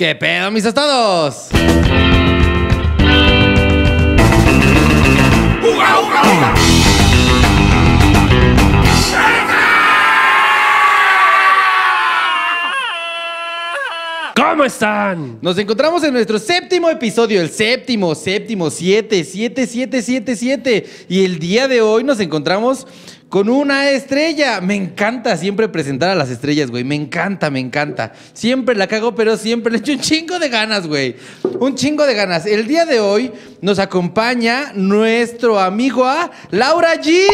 ¿Qué pedo, mis estados? ¿Cómo están? Nos encontramos en nuestro séptimo episodio, el séptimo, séptimo, siete, siete, siete, siete, siete. Y el día de hoy nos encontramos con una estrella. Me encanta siempre presentar a las estrellas, güey. Me encanta, me encanta. Siempre la cago, pero siempre le echo un chingo de ganas, güey. Un chingo de ganas. El día de hoy nos acompaña nuestro amigo a Laura G.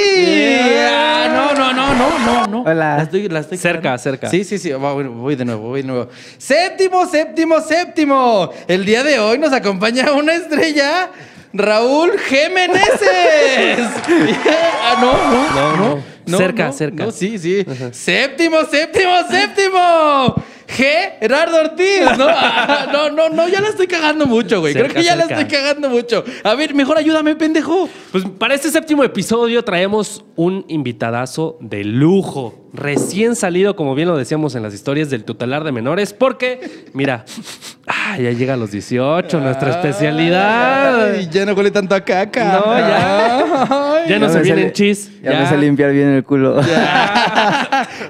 Ah, no, no, no, no, no, no. Hola. La estoy, la estoy Cerca, cerca. Sí, sí, sí. Voy de nuevo, voy de nuevo. Séptimo, séptimo, séptimo. El día de hoy nos acompaña una estrella. Raúl Jiménez. ah, no, no, No, no. Cerca, cerca. No, sí, sí. Séptimo, séptimo, séptimo. Gerardo Ortiz. No, no, no, no, ya la estoy cagando mucho, güey. Creo que ya la estoy cagando mucho. A ver, mejor ayúdame, pendejo. Pues para este séptimo episodio traemos un invitadazo de lujo. Recién salido, como bien lo decíamos en las historias del tutelar de menores, porque, mira, ah, ya llega a los 18, nuestra especialidad. Ay, ya no huele tanto a caca. No, ya. Ay. Ya no se me vienen chis. Ya, me sé limpiar bien el culo.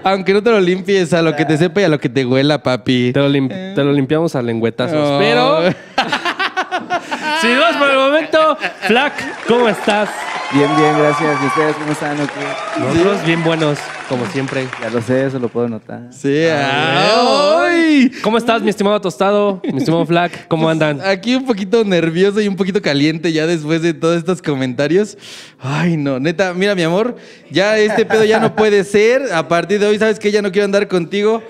Aunque no te lo limpies, a lo que te sepa y a lo que te huela, papi. Te lo, lim- te lo limpiamos a lengüetazos. Oh. Pero, si vamos por el momento, Flack, ¿cómo estás? Bien, bien, gracias. ¿Y ustedes cómo están? o qué? Nosotros bien buenos, como siempre. Ya lo sé, eso lo puedo notar. Sí, ay. ¿Cómo estás, mi estimado Tostado? Mi estimado Flack, ¿cómo andan? Aquí un poquito nervioso y un poquito caliente ya después de todos estos comentarios. Ay, no, neta, mira, mi amor, ya este pedo ya no puede ser. A partir de hoy, ¿sabes que Ya no quiero andar contigo.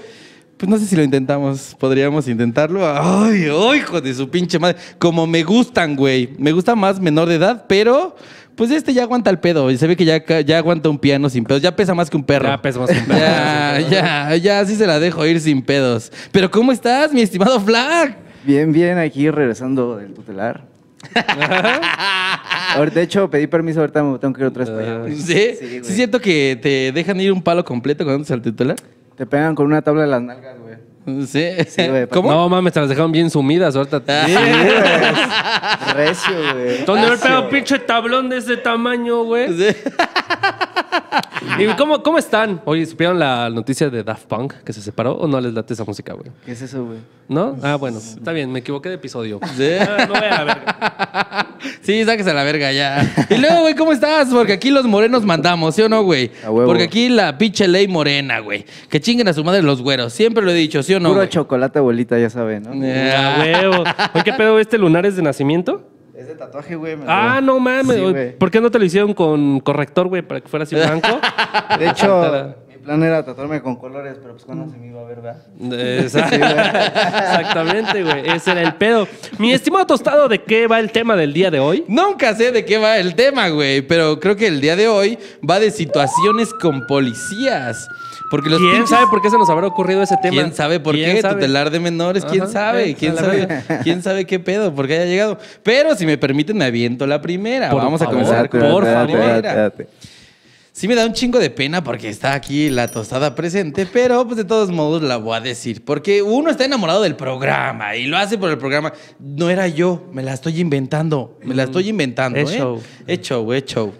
Pues no sé si lo intentamos. Podríamos intentarlo. Ay, ay, hijo de su pinche madre. Como me gustan, güey. Me gusta más menor de edad, pero pues este ya aguanta el pedo. Y se ve que ya, ya aguanta un piano sin pedos. Ya pesa más que un perro. Ya pesa más que un perro. Ya, ya, ya, así se la dejo ir sin pedos. Pero ¿cómo estás, mi estimado Flag? Bien, bien, aquí regresando del tutelar. De hecho, pedí permiso, ahorita me tengo que ir otra vez para allá. güey. ¿Sí? Sí, Sí, siento que te dejan ir un palo completo cuando andas al titular. Te pegan con una tabla de las nalgas, güey. Sí. Sí, güey, ¿Cómo? No mames, te las dejaron bien sumidas ahorita. Sí, güey. Recio, güey. ¿Dónde pegado un pinche tablón de ese tamaño, güey? Sí. ¿Y cómo, cómo están? Oye, ¿supieron la noticia de Daft Punk que se separó o no les late esa música, güey? ¿Qué es eso, güey? ¿No? Ah, bueno, está bien, me equivoqué de episodio. Sí. Ah, no voy a la verga. Sí, sáquese a la verga ya. Y luego, güey, ¿cómo estás? Porque aquí los morenos mandamos, ¿sí o no, güey? A huevo. Porque aquí la pinche ley morena, güey. Que chinguen a su madre los güeros. Siempre lo he dicho, ¿sí o no? Puro güey? chocolate, abuelita, ya saben, ¿no? Eh. Ah, huevo. Oye, ¿qué pedo este lunar es de nacimiento? Es de tatuaje, güey. Ah, no mames. Sí. ¿Por qué no te lo hicieron con corrector, güey, para que fuera así blanco? De hecho, mi plan era tatuarme con colores, pero pues cuando se me iba a ver, ¿verdad? Exact- Exactamente, güey. Ese era el pedo. Mi estimado tostado, ¿de qué va el tema del día de hoy? Nunca sé de qué va el tema, güey, pero creo que el día de hoy va de situaciones con policías. Porque los ¿Quién pinches- sabe por qué se nos habrá ocurrido ese tema? ¿Quién sabe por ¿Quién qué? sabe? Tutelar de menores, ¿quién Ajá, sabe? eh, ¿Quién sabe? verga. ¿Quién sabe qué pedo? ¿Por qué haya llegado? Pero si me permiten, me aviento la primera. Por Vamos a comenzar con por la favor. primera. Sí me da un chingo de pena porque está aquí la tostada presente, pero pues de todos modos la voy a decir. Porque uno está enamorado del programa y lo hace por el programa. No era yo, me la estoy inventando. Me la estoy inventando. Es ¿eh? show. Es show, es show.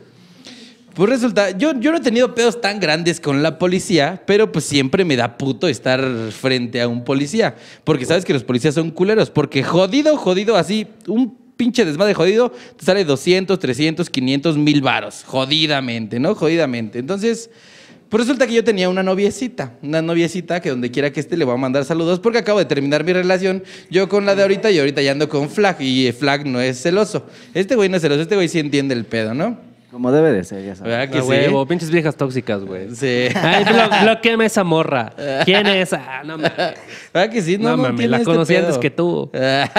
Pues resulta, yo, yo no he tenido pedos tan grandes con la policía, pero pues siempre me da puto estar frente a un policía. Porque sabes que los policías son culeros. Porque jodido, jodido, así, un pinche desmadre jodido, te sale 200, 300, 500, mil varos. Jodidamente, ¿no? Jodidamente. Entonces, pues resulta que yo tenía una noviecita. Una noviecita que donde quiera que esté le voy a mandar saludos porque acabo de terminar mi relación yo con la de ahorita y ahorita ya ando con Flag. Y Flag no es celoso. Este güey no es celoso, este güey sí entiende el pedo, ¿no? Como debe de ser, ya sabes. ¿Verdad que sí? huevo, pinches viejas tóxicas, güey. Sí. Ay, blo bloqueame esa morra. ¿Quién es? Ah, no mames. ¿Verdad que sí? No, No, no, mames, la este conocí pedo. antes que tú. Se la-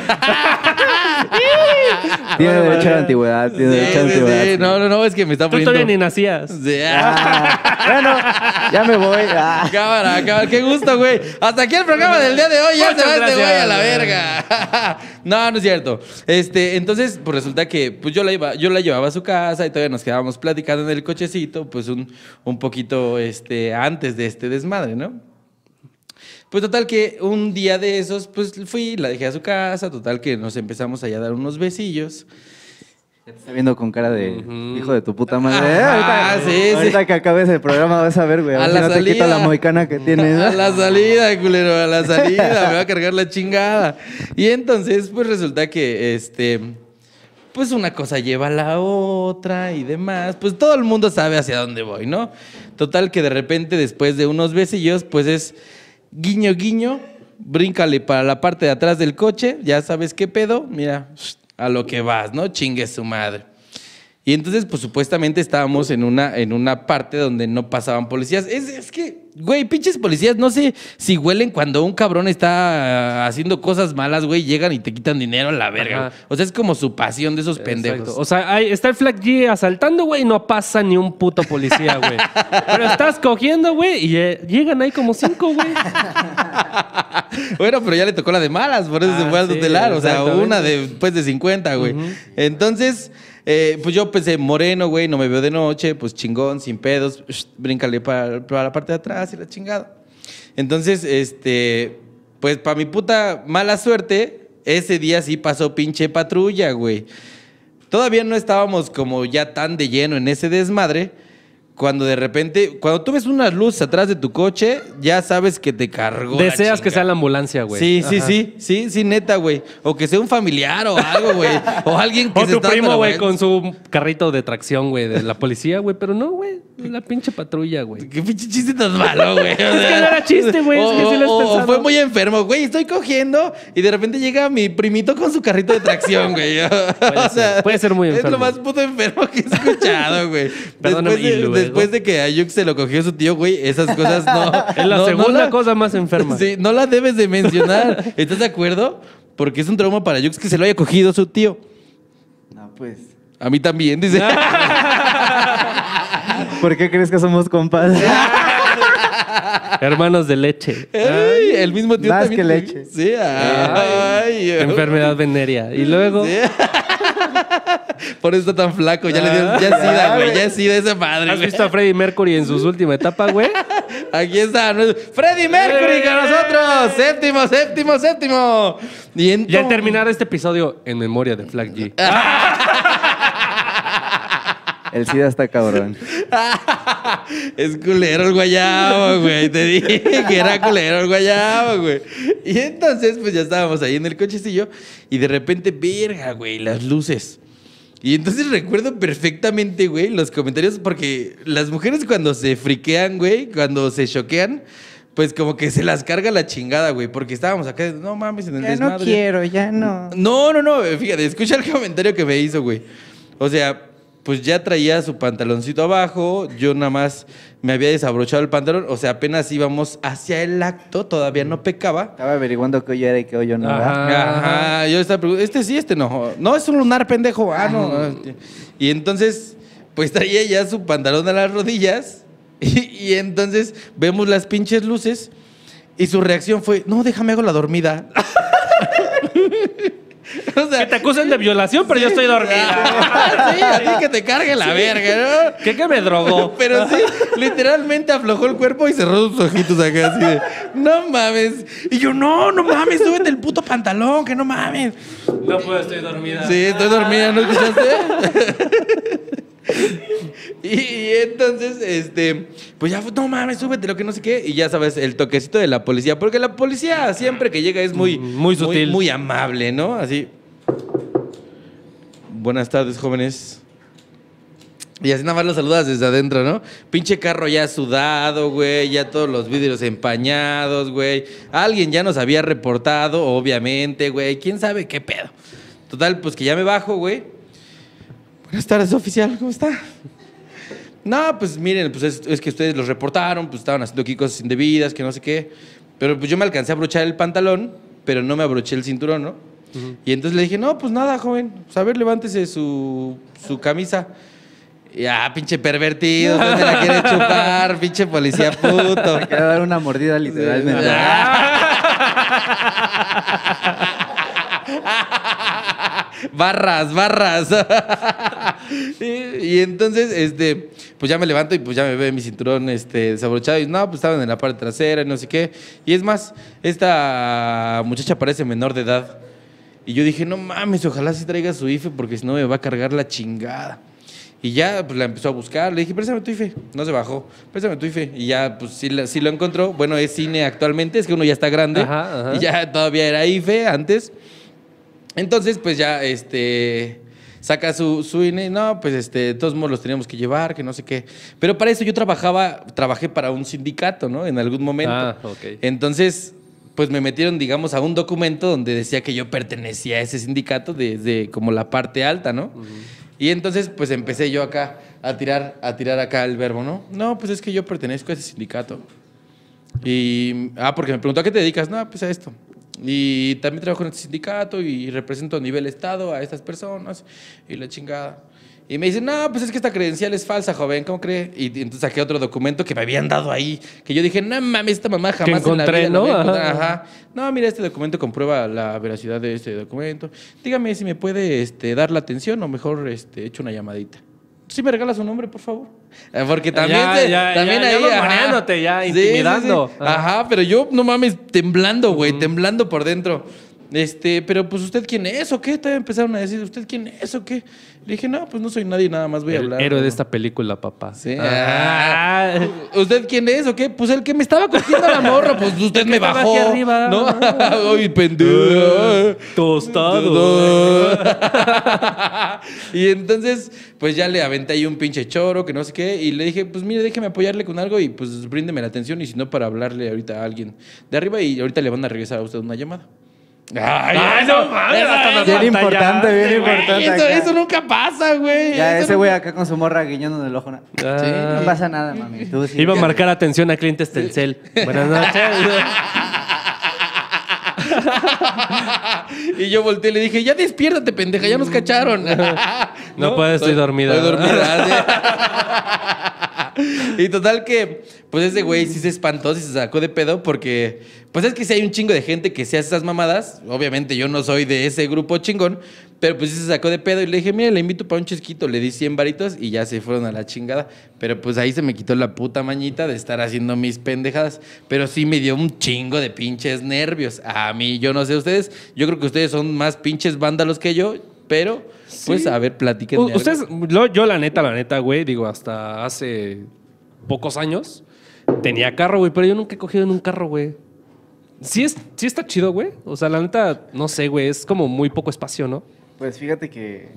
Tiene derecho a la antigüedad, tiene Sí, derecho a la sí, antigüedad. sí. sí. No, no, no, es que me está Tú poniendo... todavía ni nacías. Sí. ah. Bueno, ya me voy. Ah. Cámara, cámara, qué gusto, güey. Hasta aquí el programa del día de hoy. Ya Muchas se va este güey a la verga. no, no es cierto. Este, entonces, pues resulta que pues yo la iba, yo la llevaba a su casa y todavía nos quedábamos platicando en el cochecito, pues un, un poquito este, antes de este desmadre, ¿no? Pues total que un día de esos, pues fui, la dejé a su casa, total que nos empezamos allá a dar unos besillos. Te está viendo con cara de hijo de tu puta madre. Ajá, Eh, ahorita, Ah, sí, sí. ahorita que acabes el programa vas a ver, güey. A, A ver si la no te salida. la moicana que tienes. A la salida, culero, a la salida, me va a cargar la chingada. Y entonces, pues resulta que, este, pues una cosa lleva a la otra y demás. Pues todo el mundo sabe hacia dónde voy, ¿no? Total que de repente, después de unos besillos, pues es guiño, guiño, bríncale para la parte de atrás del coche, ya sabes qué pedo, mira, a lo que vas, ¿no? Chingue su madre. Y entonces, pues supuestamente estábamos en una, en una parte donde no pasaban policías. Es, es que, güey, pinches policías, no sé si huelen cuando un cabrón está ah, haciendo cosas malas, güey, llegan y te quitan dinero a la verga. Ajá. O sea, es como su pasión de esos pendejos. O sea, ahí está el Flag G asaltando, güey, y no pasa ni un puto policía, güey. Pero estás cogiendo, güey, y eh, llegan ahí como cinco, güey. bueno, pero ya le tocó la de malas, por eso Ah, se fue al sí, tutelar. O sea, una de, pues, de 50, güey. Entonces, eh, pues yo pensé, moreno, güey, no me veo de noche, pues chingón, sin pedos, sh, bríncale para, para la parte de atrás y la chingada. Entonces, este, pues para mi puta mala suerte, ese día sí pasó pinche patrulla, güey. Todavía no estábamos como ya tan de lleno en ese desmadre. Cuando de repente, cuando tú ves unas luces atrás de tu coche, ya sabes que te cargó. la Deseas que sea la ambulancia, güey. Sí, sí, Ajá. sí, sí, sí, neta, güey. O que sea un familiar o algo, güey. O alguien que O se tu primo, güey, con su carrito de tracción, güey, de la policía, güey. Pero no, güey, la pinche patrulla, güey. Qué pinche chiste tan malo, güey. Es que no era chiste, güey, es que sí lo has o, pensado. fue muy enfermo, güey. Estoy cogiendo y de repente llega mi primito con su carrito de tracción, güey. Puede ser, puede ser muy Es lo enfermo. más puto enfermo que he escuchado, güey. Perdóname, después, de, ¿y luego? después de que Ayuk se lo cogió su tío, güey, esas cosas no. Es la no- no segunda la- cosa más enferma. Sí, no la debes de mencionar. ¿Estás de acuerdo? Porque es un trauma para Ayuk que se lo haya cogido su tío. No, pues. A mí también, dice. ¿Por qué crees que somos compas? Hermanos de leche. Ay, el mismo tío Más también. que leche. Sí, ay. Enfermedad venérea. Y luego. Sí. Por eso está tan flaco. Ya le dio. Ya es sida, güey. Ya es sida esa madre, ¿Has güey. visto a Freddie Mercury en su última etapa, güey? Aquí está. Freddie Mercury con nosotros. Séptimo, séptimo, séptimo. Y, al terminar este episodio, en memoria de Flag G. El SIDA está cabrón. es culero el guayabo, güey. Te dije que era culero el guayabo, güey. Y entonces, pues ya estábamos ahí en el cochecillo y de repente, verga, güey, las luces. Y entonces recuerdo perfectamente, güey, los comentarios, porque las mujeres cuando se friquean, güey, cuando se choquean, pues como que se las carga la chingada, güey, porque estábamos acá, no mames, en el desmadre. ya no. No, no, no, fíjate, escucha el comentario que me hizo, güey. O sea, pues ya traía su pantaloncito abajo, yo nada más me había desabrochado el pantalón, o sea, apenas íbamos hacia el acto, todavía no pecaba. Estaba averiguando qué hoyo era y qué hoyo no era. Ajá. Ajá, yo estaba preguntando, este sí, este no. No, es un lunar pendejo. Ah, no. no. Y entonces, pues traía ya su pantalón a las rodillas. Y, y entonces vemos las pinches luces. Y su reacción fue: No, déjame hago la dormida. o Que te acusan de violación, pero yo estoy dormida. sí, a ti que te cargue la verga, ¿no? ¿Qué que me drogó? Pero sí, literalmente aflojó el cuerpo y cerró sus ojitos acá así de, no mames. Y yo, no, no mames, súbete el puto pantalón, que no mames. No puedo, estoy dormida. Sí, estoy dormida, ¿no escuchaste? y, y entonces, este, pues ya, fue, no mames, súbete lo que no sé qué. Y ya sabes, el toquecito de la policía. Porque la policía siempre que llega es muy, Mm, muy sutil. Muy, amable, ¿no? Así. Buenas tardes, jóvenes. Y así nada más los saludas desde adentro, ¿no? Pinche carro ya sudado, güey, ya todos los vidrios empañados, güey. Alguien ya nos había reportado, obviamente, güey. ¿Quién sabe qué pedo? Total, pues que ya me bajo, güey. Buenas tardes, oficial, ¿cómo está? No, pues miren, pues es, es que ustedes los reportaron, pues estaban haciendo aquí cosas indebidas, que no sé qué. Pero pues yo me alcancé a abrochar el pantalón, pero no me abroché el cinturón, ¿no? Y entonces le dije, no, pues nada, joven, pues a ver, levántese su, su camisa. Y, ah, pinche pervertido, me la quiere chupar, pinche policía puto. Quiero dar una mordida literalmente. barras, barras. y, y entonces, este, pues ya me levanto y pues ya me ve mi cinturón este, desabrochado. Y no, pues estaban en la parte trasera y no sé qué. Y es más, esta muchacha parece menor de edad. Y yo dije, no mames, ojalá sí traiga su IFE porque si no me va a cargar la chingada. Y ya pues la empezó a buscar, le dije, préstame tu IFE. No se bajó, préstame tu IFE. Y ya, pues sí, la- sí lo encontró. Bueno, es cine actualmente, es que uno ya está grande. Ajá, ajá. Y ya todavía era IFE antes. Entonces, pues ya, este, saca su, su INE, no, pues este, de todos modos los teníamos que llevar, que no sé qué. Pero para eso yo trabajaba, trabajé para un sindicato, ¿no? En algún momento. Ah, ok. Entonces, pues me metieron, digamos, a un documento donde decía que yo pertenecía a ese sindicato desde como la parte alta, ¿no? Y entonces, pues empecé yo acá a tirar, a tirar acá el verbo, ¿no? No, pues es que yo pertenezco a ese sindicato. Y, ah, porque me preguntó a qué te dedicas. No, pues a esto. Y también trabajo en este sindicato y represento a nivel Estado a estas personas y la chingada. Y me dicen, no, pues es que esta credencial es falsa, joven, ¿cómo cree? Y, y entonces saqué otro documento que me habían dado ahí, que yo dije, no mames, esta mamá jamás encontré, la ¿no? encontrar". Ajá. Ajá. No, mira, este documento comprueba la veracidad de este documento. Dígame si me puede este, dar la atención o mejor este, echo una llamadita. ¿Sí me regala su nombre, por favor? Eh, Porque también, Ya, te- ya, también ya, ahí... ya ajá. Sí, sí, intimidando. sí. Ajá. Ajá, pero yo, no mames, temblando, güey, temblando por dentro. Este, pero pues, ¿usted quién es o qué? Todavía empezaron a decir, ¿usted quién es o qué? Le dije, no, pues no soy nadie, nada más voy a El hablar. héroe ¿no? de esta película, papá. Sí. Ah. Ah, ¿Usted quién es o qué? Pues el que me estaba cogiendo a la morra, pues usted me bajó. aquí arriba. ¿No? Ay, pendejo. Tostado. y entonces, pues ya le aventé ahí un pinche choro, que no sé qué, y le dije, pues mire, déjeme apoyarle con algo y pues bríndeme la atención, y si no, para hablarle ahorita a alguien de arriba, y ahorita le van a regresar a usted una llamada. Ay, Ay, eso- no mames, Bien importante, bien importante. eso, acá. eso nunca pasa, güey. Ya, Eso ese no- güey acá con su morra guiñando del ojo. ¿no? Ah. No pasa nada, mami. Tú sí. Iba a marcar atención a clientes Telcel. Buenas noches. y yo volteé y le dije, ya despiértate, pendeja, ya nos cacharon. No puedo, estoy dormida. Estoy dormida. sí. y total que, pues ese güey sí se espantó, sí se sacó de pedo porque, pues es que si hay un chingo de gente que se hace esas mamadas, obviamente yo no soy de ese grupo chingón, pero pues sí se sacó de pedo y le dije, mira, le invito para un chesquito, le di 100 varitos y ya se fueron a la chingada. Pero pues ahí se me quitó la puta mañita de estar haciendo mis pendejadas, pero sí me dio un chingo de pinches nervios. A mí, yo no sé ustedes, yo creo que ustedes son más pinches vándalos que yo, pero pues a ver, algo. Ustedes, yo la neta, la neta, güey, digo, hasta hace pocos años tenía carro, güey, pero yo nunca he cogido en un carro, güey. Sí, es, sí está chido, güey. O sea, la neta, no sé, güey, es como muy poco espacio, ¿no? Pues fíjate que.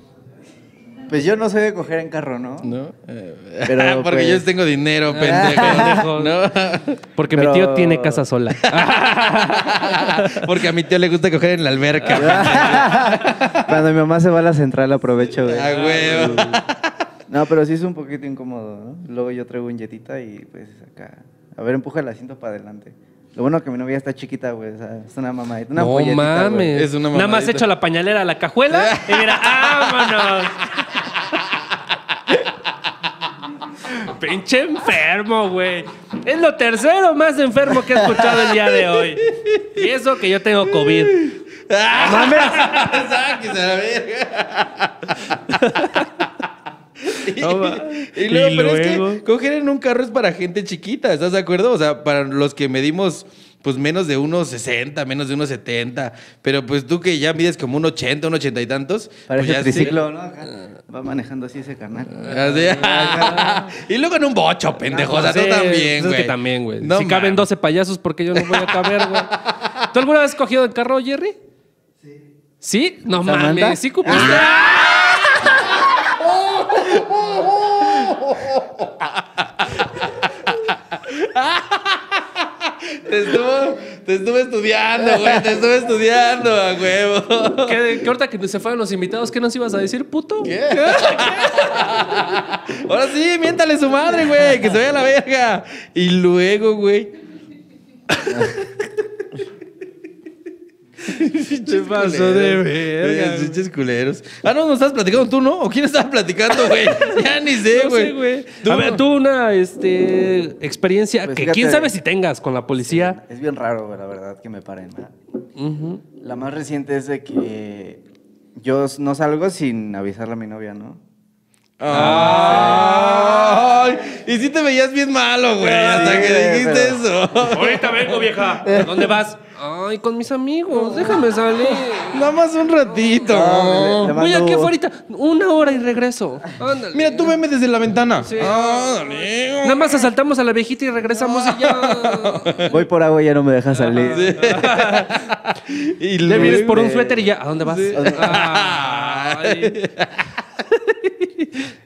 Pues yo no soy de coger en carro, ¿no? ¿No? Eh, Pero, Porque pues- yo tengo dinero, Pendejo. pendejo. ¿No? Porque Pero- mi tío tiene casa sola. Porque a mi tío le gusta coger en la alberca. Cuando mi mamá se va a la central aprovecho, güey. A huevo. No, pero sí es un poquito incómodo, ¿no? Luego yo traigo un jetita y pues acá. A ver, empuja el asiento para adelante. Lo bueno que mi novia está chiquita, güey. O sea, es una mamadita. Una no güey. mames. Es una Nada más mamadita. echo la pañalera a la cajuela y mira, vámonos. Pinche enfermo, güey. Es lo tercero más enfermo que he escuchado el día de hoy. Y eso que yo tengo COVID. Sáquese a la verga. No Y luego, Y pero es que coger en un carro es para gente chiquita, ¿estás de acuerdo? O sea, para los que medimos pues menos de unos 60, menos de unos 70, pero pues tú que ya mides como un 80, un 80 y tantos, Parece pues ya triciclo, ¿no? Acá Va manejando así ese carnal. Así. y luego en un bocho, pendejo, o sea, Sí, tú también, pues es güey. que también, güey. No si caben mames. 12 payasos, ¿por qué yo no voy a caber, güey? ¿Tú alguna vez has cogido el carro, Jerry? Sí. ¿Sí? No mames. ¿Sí cupiste? Te estuvo, te estuve estudiando, güey, te estuve estudiando, a huevo. ¿Qué, qué ahorita que se fueron los invitados, ¿qué nos ibas a decir, puto? ¿Qué? Ahora sí, miéntale su madre, güey, que se vaya a la verga. Y luego, güey. ¿Qué pasó de verga? Pinches culeros. Ah, no, nos estás platicando tú, ¿no? ¿O quién estaba platicando, güey? Ya ni sé, No güey. sé, güey. Tú- A ver, tú una este, experiencia Pues que fíjate- quién sabe si tengas con la policía. Es bien raro, güey, la verdad, que me paren. ¿verdad? La más reciente es de que yo no salgo sin avisarle a mi novia, ¿no? Ay, y sí te veías bien malo, güey, hasta que dijiste pero- eso. Ahorita vengo, vieja. ¿A dónde vas? Ay, con mis amigos. Déjame salir. Nada más un ratito. No, le- le Voy mando- aquí afuera. Una hora y regreso. Ándale. Mira, tú veme desde la ventana. Sí. Ándale. Nada más asaltamos a la viejita y regresamos y ya. Voy por agua y ya no me deja salir. Y Le vienes por un suéter y ya. ¿A dónde vas? Ay.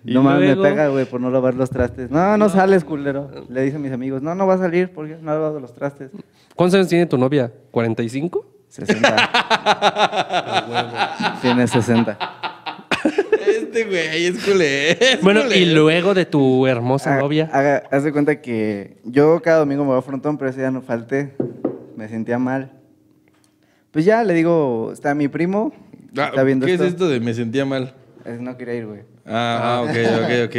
Y No mames, me pega, güey, por no lavar los trastes. No, no sales, culero. Le dicen mis amigos, no, no va a salir porque no ha lavado los trastes. ¿Cuántos años tiene tu novia? ¿45? 60. Tiene 60. Este güey es culé. es Bueno, culé. y luego de tu hermosa Ah, novia. haga- haz de cuenta que yo cada domingo me voy a frontón, pero ese día no falté. Me sentía mal. Pues ya le digo, está mi primo. Ah, está viendo ¿Qué esto. es esto de me sentía mal? Es- No quería ir, güey. Ah, ah, ok, ok, ok.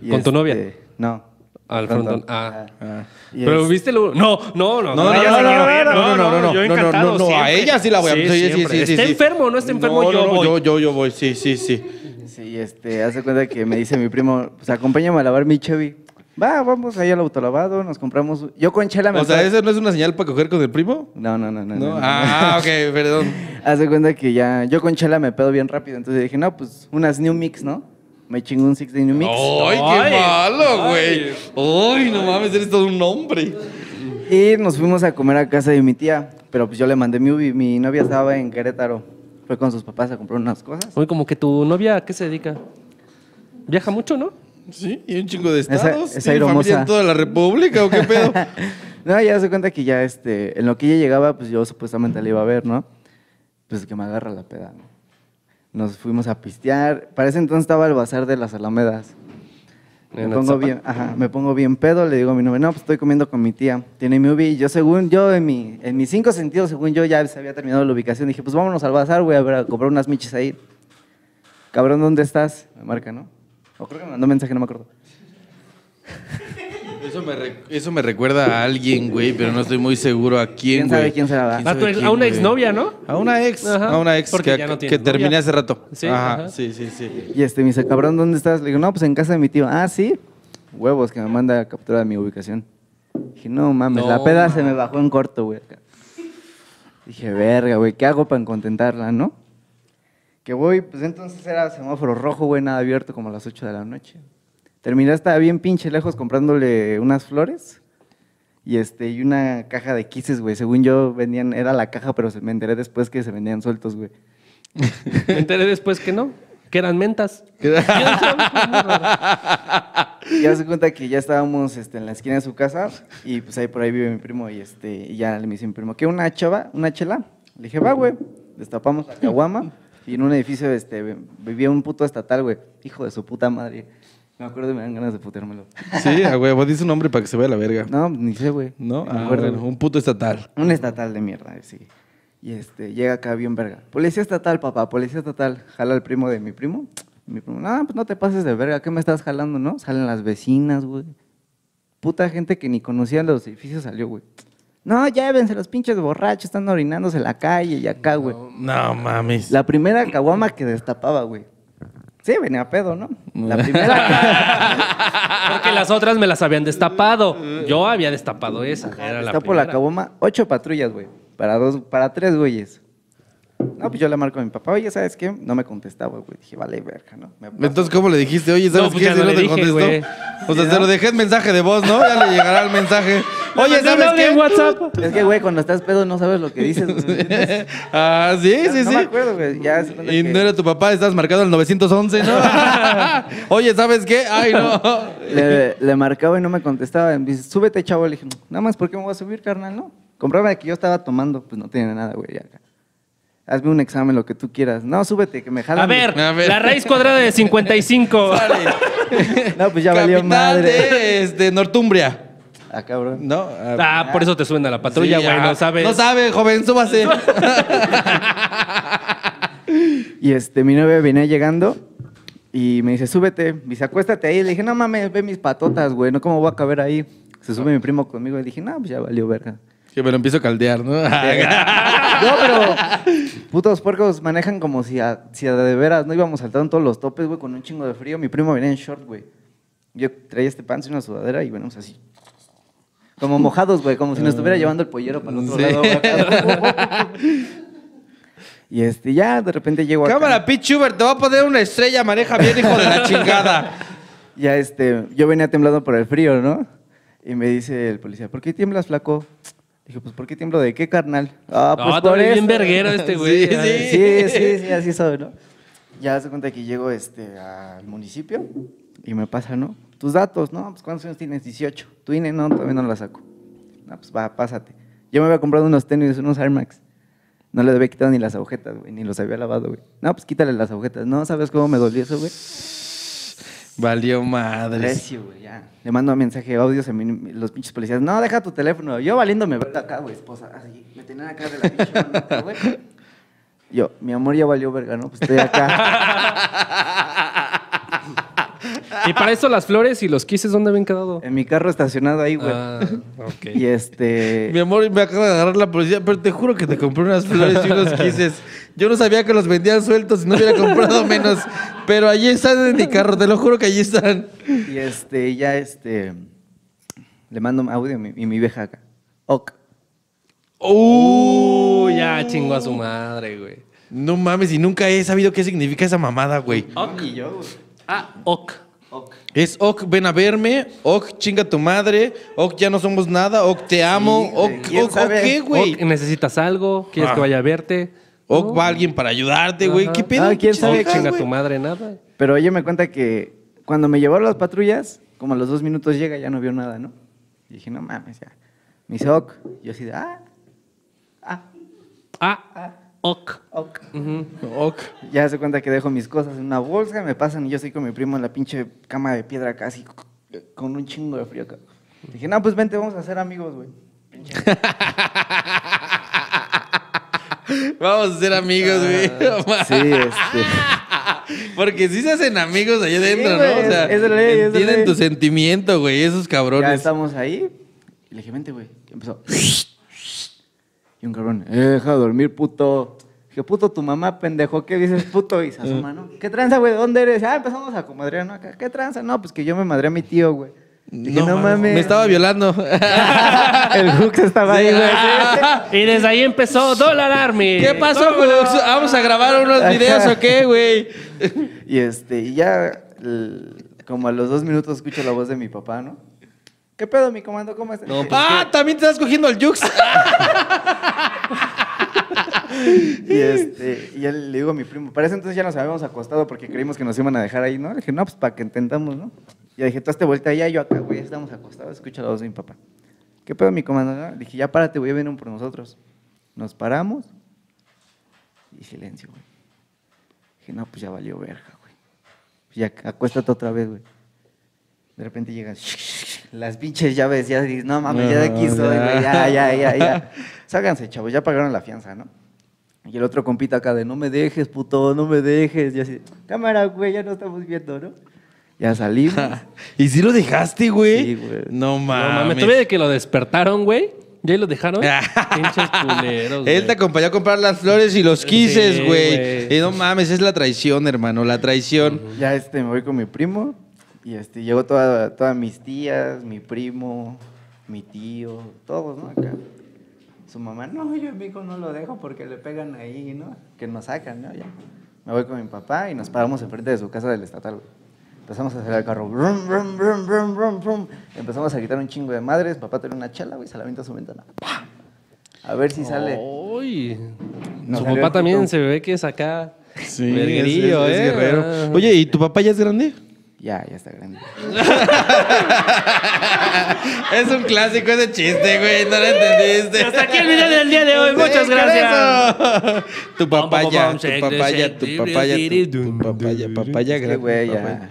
¿Con tu este, novia? No. Al frontón. Ah. Ah. Pero viste lo. No, no, no. No, no, no, no, no, no, no, no, no, yo no, no, encantado, no, no, a ella sí la voy a... Sí, sí, sí, sí, sí, ¿Está sí. enfermo o no está enfermo? No, yo no, no, voy. yo, yo, yo voy, sí, sí, sí. Sí, este, hace cuenta que me dice mi primo, pues acompáñame a lavar mi Chevy. Va, vamos ahí al autolavado, nos compramos. Yo con Chela me. O sea, ¿esa no es una señal para coger con el primo? No, no, no, no. No. no, no. Ah, ok, perdón. Hace cuenta que ya. Yo con Chela me pedo bien rápido. Entonces dije, no, pues unas New Mix, ¿no? Me chingo un Six de New Mix. ¡Ay, Ay, qué malo, güey! ay. ¡Ay, no mames, eres todo un hombre! Y nos fuimos a comer a casa de mi tía. Pero pues yo le mandé mi Ubi. Mi novia estaba en Querétaro. Fue con sus papás a comprar unas cosas. Oye, como que tu novia, ¿a qué se dedica? Viaja mucho, ¿no? Sí, y un chingo de Esa- estados. esa ¿Tiene familia en toda la república o qué pedo? No, ya se cuenta que ya, este, en lo que ella llegaba, pues yo supuestamente la iba a ver, ¿no? Pues que me agarra la peda, ¿no? Nos fuimos a pistear. Para ese entonces estaba el bazar de las Alamedas. Me pongo, bien, ajá, me pongo bien pedo, le digo a mi novia, no, pues estoy comiendo con mi tía. Tiene mi ubi. Y yo, según yo, en, mi, en mis cinco sentidos, según yo, ya se había terminado la ubicación. Dije, pues vámonos al bazar, güey, a ver, a comprar unas michis ahí. Cabrón, ¿dónde estás? Me marca, ¿no? O creo que me mandó mensaje, no me acuerdo. Eso me, re- eso me recuerda a alguien, güey, pero no estoy muy seguro a quién, ¿Quién güey. sabe quién será? A, sabe tu ex- quién, a una güey? exnovia, ¿no? A una ex, Ajá, a una ex porque que, ya no que tienes terminé hace rato. Sí, ajá, ajá. sí, sí, sí. Y este me dice, cabrón, ¿dónde estás? Le digo, no, pues en casa de mi tío. Ah, sí. Huevos, que me manda captura de mi ubicación. Dije, no mames, la peda se me bajó en corto, güey. acá. Dije, verga, güey, ¿qué hago para contentarla, no? Que voy, pues entonces era semáforo rojo, güey, nada abierto, como a las 8 de la noche. Terminé hasta bien pinche lejos comprándole unas flores y este y una caja de kisses, güey. Según yo vendían, era la caja, pero me enteré después que se vendían sueltos, güey. Me enteré después que no, que eran mentas. Y ya se cuenta que ya estábamos este, en la esquina de su casa y pues ahí por ahí vive mi primo y este y ya le me dice mi primo, ¿qué una chava? ¿Una chela? Le dije, va, güey. Destapamos la caguama y en un edificio este, vivía un puto estatal, güey. Hijo de su puta madre. Me acuerdo y me dan ganas de puteármelo. Sí, a huevo, dice un nombre para que se vea la verga. No, ni sé, güey. ¿No? Me Ah, acuerdo. bueno, un puto estatal. Un estatal de mierda, sí. Y este, llega acá bien verga. Policía estatal, papá, policía estatal. Jala al primo de mi primo. Mi primo, no, pues no te pases de verga, ¿qué me estás jalando, no? Salen las vecinas, güey. Puta gente que ni conocía los edificios salió, güey. No, llévense los pinches borrachos, están orinándose en la calle y acá, güey. No mames. La primera caguama que destapaba, güey. Sí, venía a pedo, ¿no? La primera Porque las otras me las habían destapado. Yo había destapado esa. Era la destapo la primera. ocho patrullas, güey. Para dos, para tres güeyes. No, pues yo le marco a mi papá, oye, ¿sabes qué? No me contestaba, güey. Dije, vale, verga, ¿no? Me. Entonces, ¿cómo le dijiste? Oye, ¿sabes No, pues qué? ya Si no no te dije, contestó. güey. O sea, se lo dejé en mensaje de voz, ¿no? Ya le llegará el mensaje. Oye, ¿sabes qué? en WhatsApp. Es que, güey, cuando estás pedo no sabes lo que dices, güey. ah, sí, sí, no sí. me acuerdo, güey. Ya Y que no era tu papá, estás marcado al 911, ¿no? Oye, ¿sabes qué? Ay, no. le, le marcaba y no me contestaba. Me dice, súbete, chavo. Le dije, nada más, ¿por qué me voy a subir, carnal? No. Compraba que yo estaba tomando. Pues no tiene nada, güey. ya. Hazme un examen, lo que tú quieras. No, súbete, que me jalan. A ver, A ver. la raíz cuadrada de 55. No, pues ya valió Capital madre. de este, Nortumbria. Ah, cabrón. No. Ah, por eso te suena la patrulla, güey. no sabes. No sabe, joven, súbase. Y este, mi novia venía llegando y me dice, súbete. Me dice, acuéstate ahí. Le dije, no mames, ve mis patotas, güey. No, ¿cómo voy a caber ahí? Se sube mi primo conmigo y dije, no, pues ya valió verga. Que me lo empiezo a caldear, ¿no? No, pero putos puercos manejan como si a, si a de veras no íbamos saltando todos los topes, güey, con un chingo de frío. Mi primo venía en short, güey. Yo traía este pants y una sudadera y venimos así. Como mojados, güey, como si nos estuviera llevando el pollero para el otro Sí. lado. güey. y este, ya de repente llego acá. Cámara, Pete Schubert, te va a poner una estrella, maneja bien, hijo de la chingada. Ya este, yo venía temblando por el frío, ¿no? Y me dice el policía, ¿por qué tiemblas, flaco? Dije, pues, ¿por qué tiemblo de qué, carnal? Ah, pues Ah, por también bien eso. verguero este güey. Sí. Sí, sí, sí, así soy, ¿no? Ya se cuenta que llego este, al municipio y me pasa, ¿no? Tus datos, ¿no? Pues ¿cuántos años tienes? 18. Tu INE, no, todavía no la saco. No, pues va, pásate. Yo me había comprado unos tenis, unos Air Max. No le había quitado ni las agujetas, güey, ni los había lavado, güey. No, pues quítale las agujetas. No, ¿sabes cómo me dolió eso, güey? Valió madres. Recio, güey, ya. Le mando un mensaje, audios a mí, los pinches policías. No, deja tu teléfono. Yo valiéndome verga acá, güey, esposa. Así, me tenían acá de la pinche güey. Yo, mi amor ya valió verga, ¿no? Pues estoy acá. Y para eso las flores y los quises, ¿dónde habían quedado? en mi carro estacionado ahí, güey. Ah, ok. Y este. Mi amor, me acaba de agarrar la policía, pero te juro que te compré unas flores y unos quises. Yo no sabía que los vendían sueltos y no hubiera comprado menos. Pero allí están en mi carro, te lo juro que allí están. Y este, ya este. Le mando un audio y mi, vieja acá. Ok. Uh, ya chingó a su madre, güey. No mames, y nunca he sabido qué significa esa mamada, güey. Ok. Y yo, güey. Ah, ok. Ok. Es ok, ven a verme, ok, chinga tu madre, ok, ya no somos nada, ok, te amo, Sí, güey, ok, ¿quién ok, sabe? ok, ¿qué, güey? Ok, ¿Necesitas algo? ¿Quieres Ah. que vaya a verte? Ok, No. va alguien para ayudarte, güey. ¿Qué pedo? Ah, ¿quién ¿Qué sabe? Chinga güey? tu madre, nada. Pero ella me cuenta que cuando me llevaron las patrullas, como a los dos minutos llega, ya no vio nada, ¿no? Y dije, no mames, ya. Me dice, ok. Yo así de, ah, ah, Ah, ok. ok. Ujú. Ok. Ya se cuenta que dejo mis cosas en una bolsa, me pasan y yo estoy con mi primo en la pinche cama de piedra casi con un chingo de frío acá. Dije, no, pues vente, vamos a ser amigos, güey. Vamos a ser amigos, güey. Mames. Sí, este. Porque sí se hacen amigos allá adentro, ¿no? O sea, es- ley, es ley. tu sentimiento, güey, esos Ya cabrones. estamos ahí. Y le dije, vente, güey. Y empezó. Y un cabrón, eh, deja de dormir, puto. Dije, puto, tu mamá, pendejo, ¿qué dices, puto? Y se asoma, ¿no? ¿Qué tranza, güey? ¿De dónde eres? Ah, empezamos a comadrear, ¿no? Acá, ¿Qué tranza? No, pues que yo me madré a mi tío, güey. Dije, no, mames. Me estaba violando. El Hooks estaba ahí, güey. Y desde ahí empezó Dollar Army. ¿Qué pasó, güey? Vamos a grabar unos videos o qué, güey. Y este, y ya, el- como a los dos minutos escucho la voz de mi papá, ¿no? ¿Qué pedo, mi comando? ¿Cómo estás? No, pues, Ah, también te estás cogiendo al Jux. Y este, y él le digo a mi primo, para ese entonces ya nos habíamos acostado porque creímos que nos iban a dejar ahí, ¿no? Le dije, no, pues para que intentamos, ¿no? Y le dije, tú hazte vuelta allá, yo acá, güey, ya estamos acostados, escucha la voz de mi papá. ¿Qué pedo, mi comando? Le dije, ya párate, güey, vienen por nosotros. Nos paramos y silencio, güey. Dije, no, pues ya valió verga, güey. Pues ya acuéstate otra vez, güey. De repente llegan las pinches llaves, ya dices, no mames, ya de aquí No, soy, ya. güey, ya, ya, ya, ya. Ságanse, chavos, ya pagaron la fianza, ¿no? Y el otro compita acá de, no me dejes, puto, no me dejes. Y así, cámara, güey, ya no estamos viendo, ¿no? Ya salimos. ¿Y si lo dejaste, güey? Sí, güey. No No mames. mames, todavía de que lo despertaron, güey. ¿Ya ahí lo dejaron? Pinches culeros, Él güey. te acompañó a comprar las flores y los quises, Sí, güey. güey. Y no mames, es la traición, hermano, la traición. Ya este, me voy con mi primo. Y este, llegó toda, todas mis tías, mi primo, mi tío, todos, ¿no? Acá. Su mamá, no, yo a mi hijo no lo dejo porque le pegan ahí, ¿no? Que nos sacan, ¿no? Ya. Me voy con mi papá y nos paramos enfrente de su casa del estatal, güey. Empezamos a hacer el carro. Brum, brum, brum, brum, brum, brum. Empezamos a gritar un chingo de madres. Papá tiene una chela, güey, se la avienta a su ventana. ¡Pah! A ver si sale. Uy. Nos Su papá también se ve que es acá. Sí, verguerillo, es- es ¿eh? guerrero. Ah. Oye, ¿y tu papá ya es grande? Ya, ya está grande. Es un clásico ese chiste, güey, no lo entendiste. Hasta aquí el video del día de hoy. Muchas Sí, gracias. Tu papaya, tu bum, papaya, tu papaya, tu- papaya, papaya, grande, güey, papaya. ya.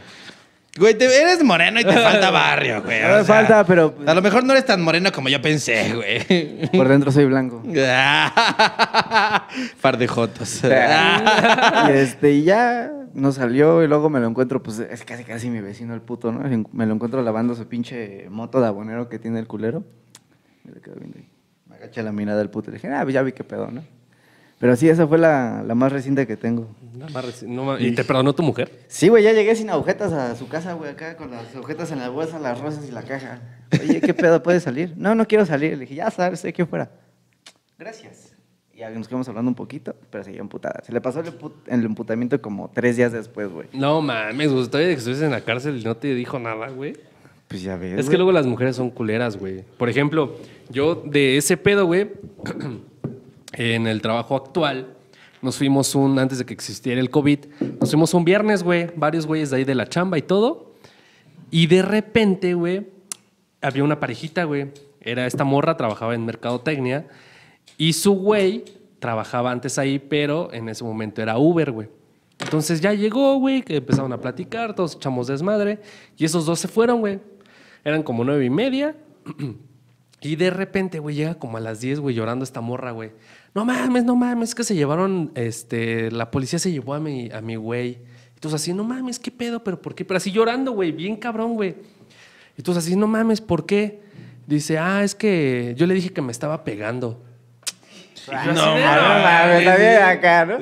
Güey, te- eres moreno y te falta barrio, güey. No me falta, pero A lo mejor no eres tan moreno como yo pensé, güey. por dentro soy blanco. Par de jotos. y este, y ya nos salió y luego me lo encuentro, pues es casi casi mi vecino el puto, ¿no? Me lo encuentro lavando su pinche moto de abonero que tiene el culero. Me le quedo viendo ahí. Agaché la mirada del puto y le dije, ah, pues ya vi qué pedo, ¿no? Pero sí, esa fue la, la más reciente que tengo. Nada más reci- no ma- ¿Y te perdonó tu mujer? Sí, güey, ya llegué sin agujetas a su casa, güey, acá con las agujetas en la bolsa, las rosas y la caja. Oye, ¿qué pedo? ¿Puedes salir? No, no quiero salir. Le dije, ya sabes, estoy aquí afuera. Gracias. Y nos quedamos hablando un poquito, pero seguía emputada. Se le pasó el, el emputamiento como tres días después, güey. No mames, güey. Todavía que estuviste en la cárcel y no te dijo nada, güey. Pues ya ves. Es que luego las mujeres son culeras, güey. Por ejemplo, yo de ese pedo, güey, en el trabajo actual, nos fuimos un, antes de que existiera el COVID, nos fuimos un viernes, güey, varios güeyes de ahí de la chamba y todo. Y de repente, güey, había una parejita, güey. Era esta morra, trabajaba en mercadotecnia. Y su güey trabajaba antes ahí, pero en ese momento era Uber, güey. Entonces ya llegó, güey, que empezaron a platicar, todos echamos desmadre. Y esos dos se fueron, güey. Eran como nueve y media. Y de repente, güey, llega como a las 10, güey, llorando esta morra, güey. No mames, no mames, es que se llevaron, este, la policía se llevó a mi, a mi güey. Entonces así, no mames, ¿qué pedo? ¿Pero por qué? Pero así llorando, güey, bien cabrón, güey. Entonces así, no mames, ¿por qué? Dice, ah, es que yo le dije que me estaba pegando. No no mames, la bien acá, ¿no?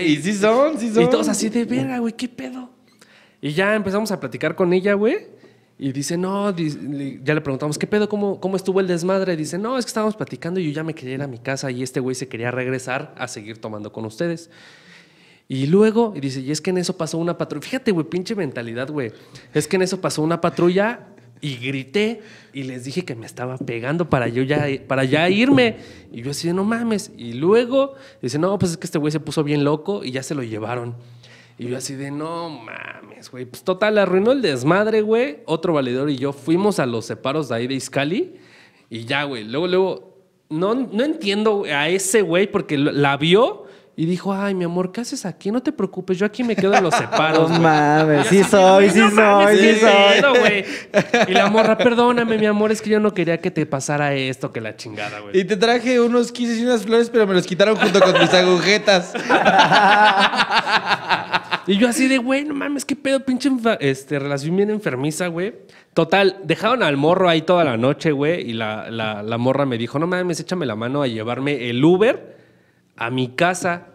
Y sí son, sí son. y todos así de verga, güey, ¿qué pedo? Y ya empezamos a platicar con ella, güey. Y dice, no, ya le preguntamos, ¿qué pedo? ¿Cómo, ¿Cómo estuvo el desmadre? Dice, no, es que estábamos platicando y yo ya me quería ir a mi casa y este güey se quería regresar a seguir tomando con ustedes. Y luego, y dice, y es que en eso pasó una patrulla. Fíjate, güey, pinche mentalidad, güey. Es que en eso pasó una patrulla y grité y les dije que me estaba pegando para yo ya, para ya irme. Y yo así no mames. Y luego dice, no, pues es que este güey se puso bien loco y ya se lo llevaron. Y yo así de, no mames, güey. Pues total, arruinó el desmadre, güey. Otro valedor y yo fuimos a los separos de ahí de Iscali y ya, güey. Luego, luego, no, no entiendo a ese güey porque la vio y dijo, ay, mi amor, ¿qué haces aquí? No te preocupes, yo aquí me quedo en los separos. No güey". mames, sí soy, sí soy, sí soy. Y la morra, perdóname, mi amor, es que yo no quería que te pasara esto, que la chingada, güey. Y te traje unos 15 y unas flores, pero me los quitaron junto con mis agujetas. Y yo así de, güey, no mames, qué pedo, pinche este, relación bien enfermiza, güey. Total, dejaron al morro ahí toda la noche, güey, y la, la- la morra me dijo, no mames, échame la mano a llevarme el Uber a mi casa.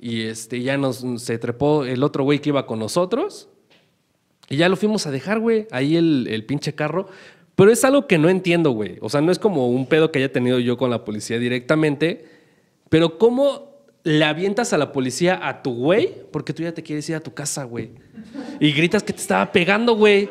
Y este, ya nos, se trepó el otro güey que iba con nosotros. Y ya lo fuimos a dejar, güey, ahí el, el pinche carro. Pero es algo que no entiendo, güey. O sea, no es como un pedo que haya tenido yo con la policía directamente. Pero ¿cómo le avientas a la policía a tu güey? Porque tú ya te quieres ir a tu casa, güey. Y gritas que te estaba pegando, güey.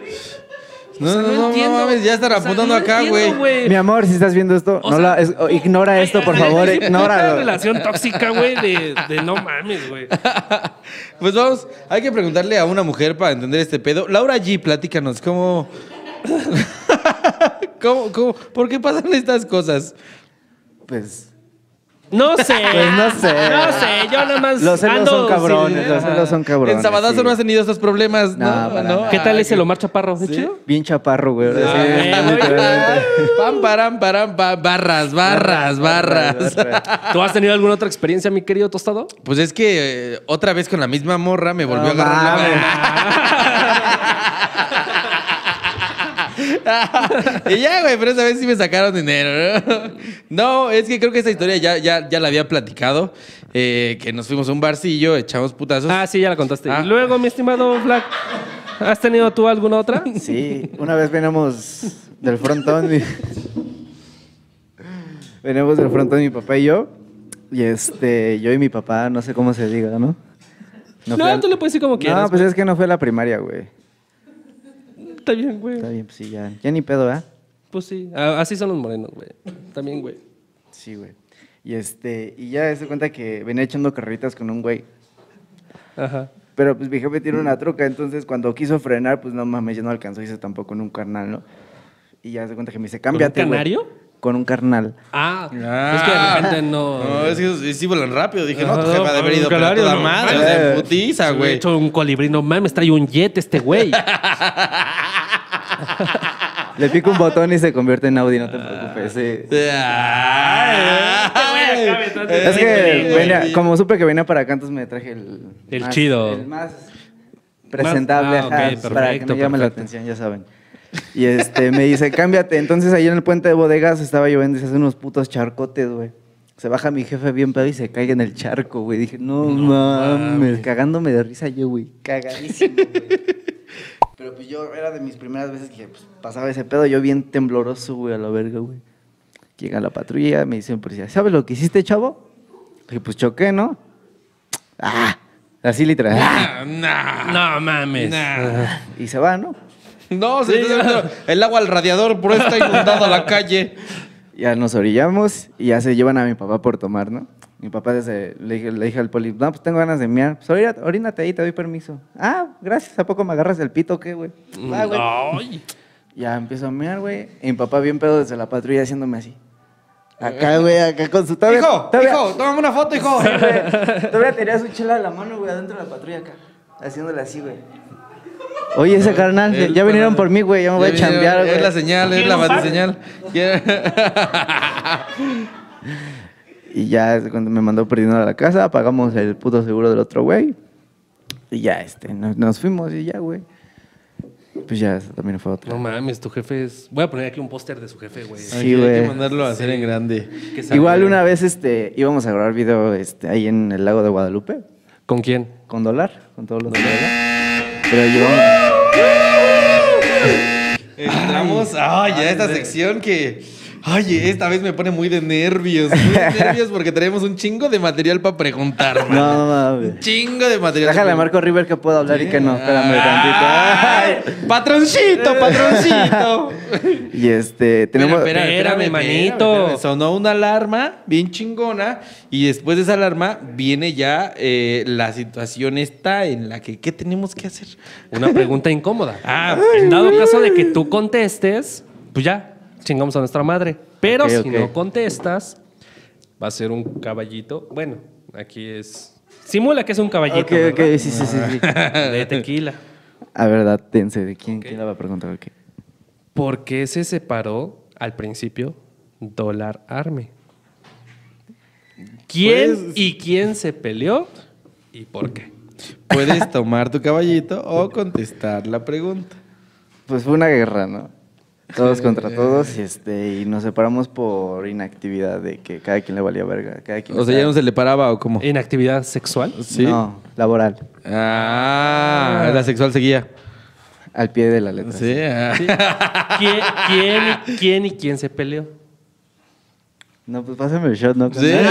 No, no, no, no mames, ya están apuntando acá, güey. Mi amor, si estás viendo esto, O no sea, la- es- o- ignora esto, por favor, Una ignóralo. relación tóxica, güey, de, de no mames, güey. Pues vamos, hay que preguntarle a una mujer para entender este pedo. Laura G, platícanos, ¿cómo. ¿Cómo, cómo, ¿Por qué pasan estas cosas? Pues, No sé. Pues no sé. No sé, yo nada más. los celos ando son cabrones, sin- los celos son cabrones. en Sabadazo sí. no has tenido estos problemas, ¿no? No, para nada. ¿Qué tal Ah, ese Lomar Chaparro? ¿Es chido? Bien chaparro, güey. Ah, sí, literalmente. Pam, param, param, pa- barras, barras, barras. ¿Tú has tenido alguna otra experiencia, mi querido tostado? Pues es que eh, otra vez con la misma morra me volvió No a agarrar la Y ya, güey, pero esa vez sí me sacaron dinero. No, No, es que creo que esa historia ya, ya, ya la había platicado. eh, que nos fuimos a un barcillo, echamos putazos. Ah, sí, ya la contaste. Ah. Y luego, mi estimado Black, ¿has tenido tú alguna otra? Sí, una vez veníamos del frontón. mi- Veníamos del frontón mi papá y yo. Y este, yo y mi papá, no sé cómo se diga, ¿no? No, al- tú le puedes decir como quieras. No, pues es que no fue a la primaria, güey. Está bien, güey. Está bien, pues sí, ya. Ya ni pedo, ¿ah? Pues sí, así son los morenos, güey. También, güey. Sí, güey. Y este, y ya se cuenta que venía echando carreritas con un güey. Ajá. Pero pues mi jefe tiene una troca, entonces cuando quiso frenar, pues no mames, ya no alcanzó, hice tampoco con un carnal, ¿no? Y ya se cuenta que me dice, cámbiate, güey". canario? Con un carnal. Ah, Ah. es que de repente no. No, es que sí volan rápido. Dije, no, tu Ajá, jefa debe haber ido un canario, toda no, madre. sea, en putiza, güey. hecho un colibrí, no mames, trae un jet este güey. Le pico un botón y se convierte en Audi, no te preocupes. sí. Ay. Es que venía, como supe que venía para acá, entonces me traje el... El más- chido. El más presentable, ah, ajá, para que no llame la atención, ya saben. Y este, me dice, cámbiate. Entonces ahí en el puente de bodegas estaba lloviendo y se hacen unos putos charcotes, güey. Se baja mi jefe bien pedo y se cae en el charco, güey. Dije, no, mames, cagándome de risa yo, güey. Cagadísimo, güey. Pero pues yo era de mis primeras veces que pues, pasaba ese pedo, yo bien tembloroso, güey, a la verga, güey. Llega la patrulla, me dice un policía, ¿sabes lo que hiciste, chavo? Dije, pues choqué, ¿no? Ah, así literal. ah, Nah. No mames. Nah. Y se va, ¿no? No, se está saliendo el agua al radiador, por eso está inundada la calle. Ya nos orillamos y ya se llevan a mi papá por tomar, ¿no? Mi papá desde, le, dije, le dije al poli, no, pues tengo ganas de miar. Pues orínate, orínate ahí, te doy permiso. Ah, gracias, ¿a poco me agarras el pito o qué, güey? Ah, güey. Ay. Ya empiezo a miar, güey. Y mi papá bien pedo desde la patrulla haciéndome así. Acá, güey, acá con su... Todavía, hijo, todavía, hijo, tómame una foto, hijo. Sí, güey. Todavía tenía su chela de la mano, güey, adentro de la patrulla acá. Haciéndole así, güey. Oye, ese carnal, ya, El ya vinieron por mí, güey. Ya me voy a Ya chambear, güey. Es la señal, es la batiseñal. Y ya cuando me mandó perdiendo a la casa, pagamos el puto seguro del otro güey. Y ya, este, nos, nos fuimos y ya, güey. Pues ya, eso también fue otra. No mames, tu jefe es. Voy a poner aquí un póster de su jefe, güey. Sí, Hay que güey. mandarlo a hacer en grande. Igual una vez este, íbamos a grabar video este, ahí en el lago de Guadalupe, ¿Con quién? con dólar, con todos los dólares. Pero llevamos... Entramos, ay, ya esta sección que, ay, esta vez me pone muy de nervios, muy de nervios porque tenemos un chingo de material para preguntar, man. No, mames. Un chingo de material. Déjale a Marco River que puedo hablar y que no. Espérame Ay, tantito. Patroncito, patroncito. Y este, tenemos... Espera, espera, Espérame, manito. espérame. Sonó una alarma bien chingona y después de esa alarma viene ya eh, la situación esta en la que, ¿qué tenemos que hacer? Una pregunta incómoda. Ah, en dado caso de que tú contestes, pues ya, chingamos a nuestra madre. Pero Ok, si ok. no contestas, va a ser un caballito. Bueno, aquí es. Simula que es un caballito. Ok, ok, ¿verdad? sí, sí, sí. sí. De tequila. A ver, datense, ¿de quién, quién la va a preguntar? Ok. ¿Por qué se separó al principio Dólar Army? ¿Quién Pues- y quién se peleó y por qué? Puedes tomar tu caballito o contestar la pregunta. Pues fue una guerra, ¿no? Todos contra todos y, este, y nos separamos por inactividad de que cada quien le valía verga. Cada quien O sea, ya no se le paraba o cómo. ¿Inactividad sexual? Sí. No, laboral. Ah, la sexual seguía. Al pie de la letra. Sí. ah. ¿Quién, quién, quién y quién se peleó? No, pues pásame el shot, ¿no? Sí. Está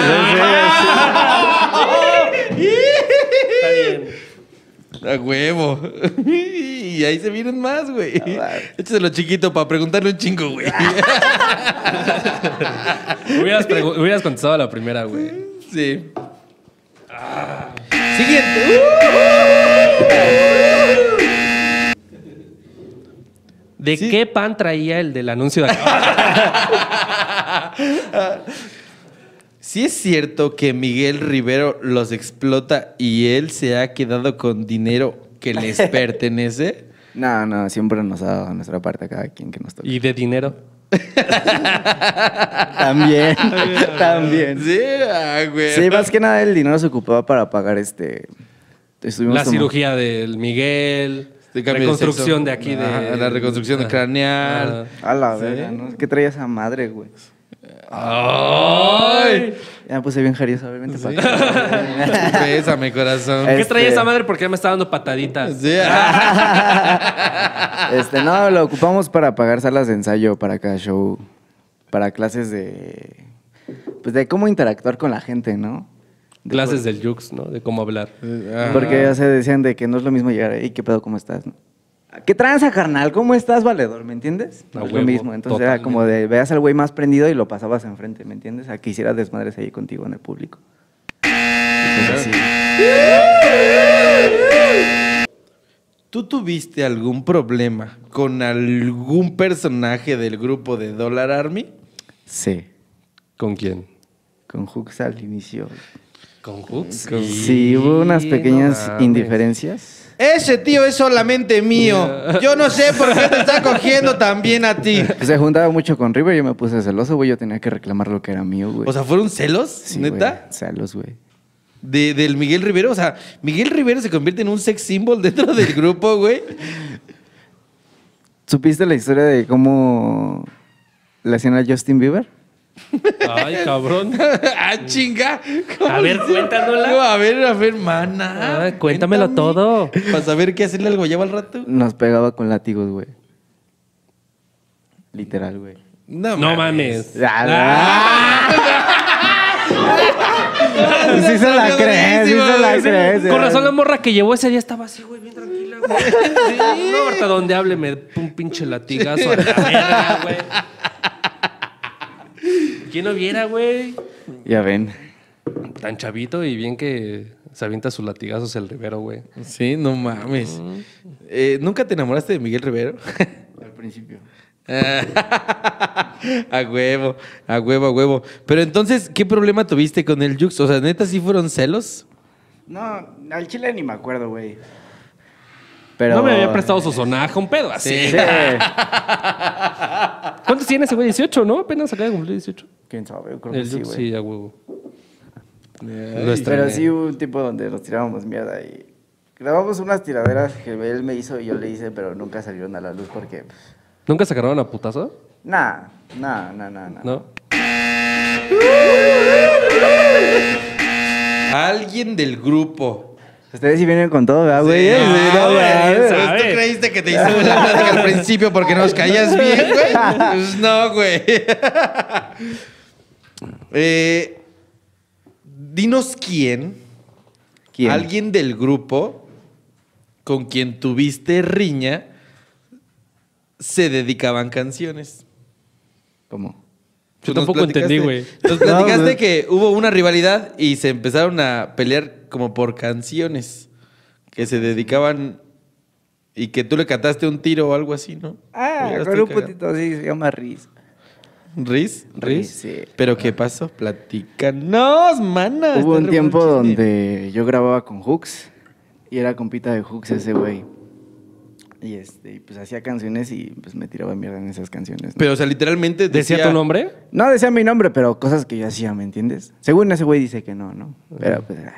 bien. A huevo. Y ahí se vienen más, güey. Échaselo chiquito para preguntarle un chingo, güey. Hubieras, contestado a la primera, güey. Sí. Siguiente. ¿De Sí. qué pan traía el del anuncio de acá? Sí es cierto que Miguel Rivero los explota y él se ha quedado con dinero que les pertenece. No, no, siempre nos ha dado nuestra parte a cada quien que nos toque. ¿Y de dinero? También, también. Sí, ah, güey. Sí, más que nada el dinero se ocupaba para pagar este... estuvimos La como- cirugía del Miguel. De cambio de reconstrucción sexo. de, aquí de. Ajá, la reconstrucción. A craneal. Ah. la Sí. verga, ¿no? ¿Qué traía esa madre, güey? ¡Ay! Ya me puse bien jarioso, para acá. Bésame, corazón. ¿Qué Este- traía esa madre? Porque ya me está dando pataditas. Sí. Este, no, lo ocupamos para pagar salas de ensayo para cada show, para clases de, pues de cómo interactuar con la gente, ¿no? De Clases del Jux, ¿no? De cómo hablar. Ajá. Porque ya se decían de que no es lo mismo llegar ahí, ¿qué pedo, cómo estás? no? ¿Qué tranza, carnal? ¿Cómo estás, valedor? ¿Me entiendes? No es huevo, lo mismo. Entonces era como de veas al güey más prendido y lo pasabas enfrente, ¿me entiendes? A que hicieras desmadres ahí contigo en el público. Entonces, sí. ¿Tú tuviste algún problema con algún personaje del grupo de Dollar Army? Sí, ¿Con quién? Con Hooks al inicio. ¿Con Jux? Sí, hubo unas pequeñas no indiferencias. Ese tío es solamente mío. Yo no sé por qué te está cogiendo también a ti. Se juntaba mucho con River, yo me puse celoso, güey. Yo tenía que reclamar lo que era mío, güey. O sea, ¿fueron celos? Sí, ¿Neta? güey, Celos, güey. De, del Miguel Rivero. O sea, Miguel Rivero se convierte en un sex symbol dentro del grupo, güey. ¿Supiste la historia de cómo le hacían a Justin Bieber? Ay, cabrón. ah, chinga. A ver, cuéntanosla. A ver, a ver, mana. Ah, cuéntamelo Cuéntame. todo. Para saber qué hacerle al guayabo al rato. Nos pegaba con látigos, güey. Literal, güey. No mames. sí se la cree, sí se la cree. Con razón la morra que llevó ese día estaba así, güey, bien tranquila, güey. Sí, no, ahorita donde hable me un pinche latigazo a la verga, güey. ¿Quién no viera, güey? Ya ven. Tan chavito y bien que se avienta sus latigazos el Rivero, güey. Sí, no mames. Eh, ¿Nunca te enamoraste de Miguel Rivero? Al principio. a huevo, a huevo, a huevo. Pero entonces, ¿qué problema tuviste con el Jux? O sea, neta, ¿sí fueron celos? No, al chile ni me acuerdo, güey. Pero... No me había prestado su sonaja, un pedo así. Sí. ¿Cuántos tiene ese güey? 18, ¿no? Apenas acaba de cumplir 18. ¿Quién sabe? Yo creo que El sí, güey. sí, a huevo. Pero sí hubo un tiempo donde nos tirábamos mierda y... Grabamos unas tiraderas que él me hizo y yo le hice, pero nunca salieron a la luz porque... pues, ¿Nunca se agarraron a putazo? Nah, nah, nah, nah, nah. ¿No? Alguien del grupo. Ustedes sí vienen con todo, ¿verdad, güey? Sí, no, no, güey. ¿Tú creíste que te hizo la plática al principio porque nos caías bien, güey? Pues no, güey. Eh, dinos quién, ¿Quién? alguien del grupo con quien tuviste riña se dedicaban canciones. ¿Cómo? Yo Nos tampoco entendí, platicaste- güey. Nos platicaste No, que hubo una rivalidad y se empezaron a pelear como por canciones que se dedicaban y que tú le cantaste un tiro o algo así, ¿no? Ah, con un putito así, se llama Riz. ¿Riz? Riz, sí. ¿Pero qué pasó? Platícanos, mana. Hubo un tiempo donde yo grababa con Hooks y era compita de Hooks ese güey. Y este, y pues hacía canciones y pues me tiraba mierda en esas canciones. ¿no? Pero, o sea, literalmente ¿Decía decía... tu nombre? No decía mi nombre, pero cosas que yo hacía, ¿me entiendes? Según ese güey dice que no, ¿no? Pero pues. ah.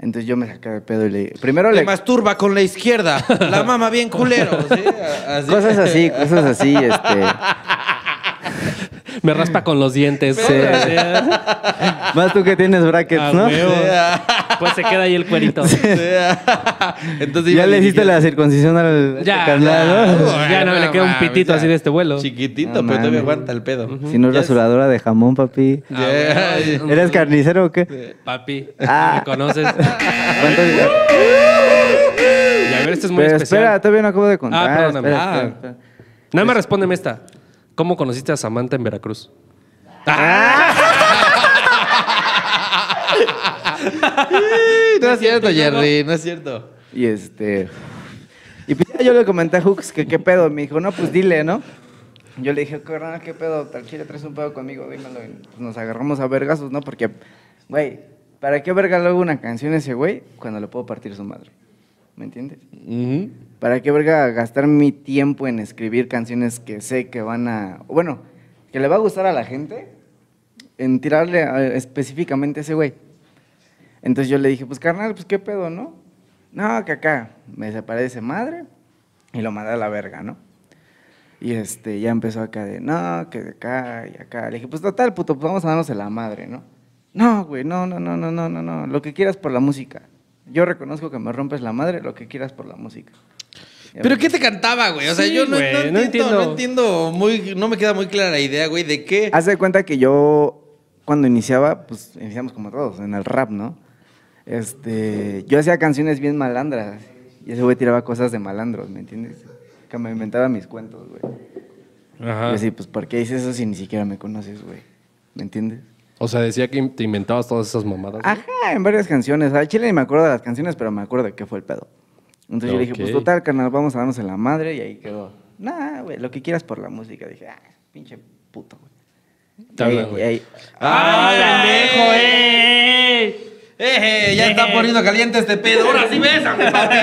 Entonces yo me saqué de pedo y le. Primero Le le. masturba con la izquierda. La mama bien culero. ¿sí? Así. Cosas así, cosas así, este. Me raspa con los dientes. Sí. Más tú que tienes brackets, Ah, ¿no? Pues se queda ahí el cuerito. Entonces Ya le hiciste la circuncisión al Ya, carnal, ¿no? ya. Ya no le queda un pitito ya. así de este vuelo. Chiquitito, No pero todavía aguanta el pedo. Si no es rasuradora de jamón, papi. Ya. ¿Eres carnicero o qué? Papi, Ah. ¿me conoces? ¿Cuánto- Y a ver, este es muy Pero especial. espera, todavía no acabo de contar. Ah, perdóname. espera, Ah. espera, espera. Nada más respóndeme esta. ¿Cómo conociste a Samantha en Veracruz? No es cierto, Jerry, no es cierto. Y este. Y pues ya yo le comenté a Hooks que qué pedo. Me dijo, no, pues dile, ¿no? Yo le dije, carnal, qué pedo, tal chile traes un pedo conmigo, dímelo. Y pues nos agarramos a vergazos, ¿no? Porque, güey, ¿para qué verga luego una canción ese güey cuando le puedo partir su madre? ¿Me entiendes? ¿Para qué verga gastar mi tiempo en escribir canciones que sé que van a. Bueno, que le va a gustar a la gente? En tirarle a- específicamente a ese güey. Entonces yo le dije, pues carnal, pues qué pedo, ¿no? No, que acá. Me separé de esa madre y lo mandé a la verga, ¿no? Y este, ya empezó acá de, no, que de acá y acá. Le dije, pues total, puto, pues vamos a darnos en la madre, ¿no? No, güey, no, no, no, no, no, no, no. Lo que quieras por la música. Yo reconozco que me rompes la madre, lo que quieras por la música. ¿Pero qué te cantaba, güey? O sea, Sí, yo no, güey, no no entiendo, entiendo. no entiendo muy, no me queda muy clara la idea, güey, de qué. Haz de cuenta que yo, cuando iniciaba, pues iniciamos como todos, en el rap, ¿no? Este, yo hacía canciones bien malandras. Y ese güey tiraba cosas de malandros, ¿me entiendes? Que me inventaba mis cuentos, güey. Y Ajá. yo así, pues, ¿por qué dices eso si ni siquiera me conoces, güey? ¿Me entiendes? O sea, decía que te inventabas todas esas mamadas. ¿no? Ajá, en varias canciones. Al chile ni me acuerdo de las canciones, pero me acuerdo de qué fue el pedo. Entonces yo le dije, pues total, carnal, vamos a darnos en la madre y ahí quedó. Nah, güey, lo que quieras por la música. Dije, ah, pinche puto, güey. Y hablan, güey. y ahí- ¡Ay, pendejo, eh! ¡Eh, ya está poniendo caliente este pedo! ¡Ahora sí bésame, papi!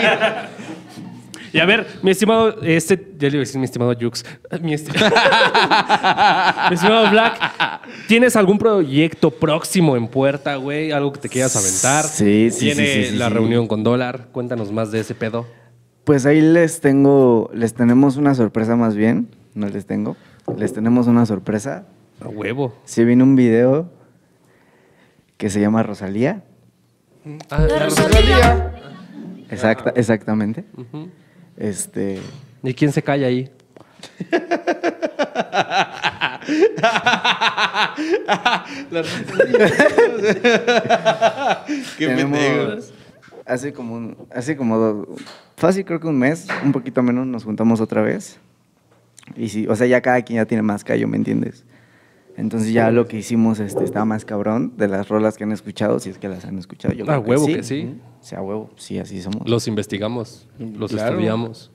Y a ver, mi estimado, este, ya le iba a decir mi estimado Jux, mi, esti- mi estimado Black, ¿tienes algún proyecto próximo en puerta, güey? ¿Algo que te quieras aventar? Sí, sí, ¿Tiene sí, sí, sí, la sí. reunión con Dólar? Cuéntanos más de ese pedo. Pues ahí les tengo, les tenemos una sorpresa más bien. No les tengo. Les tenemos una sorpresa. A huevo. Se viene un video que se llama Rosalía. Ah, la Rosalía. Exacta, exactamente. Este. ¿Y quién se calla ahí? Qué pendejos. Hace como un, hace como do- fácil creo que un mes, un poquito menos, nos juntamos otra vez. Y sí, o sea, ya cada quien ya tiene más callo, ¿me entiendes? Entonces ya lo que hicimos este, está más cabrón de las rolas que han escuchado, si es que las han escuchado. Yo A creo huevo que sí. O sea, a huevo, sí, así somos. Los investigamos, los Claro. estudiamos.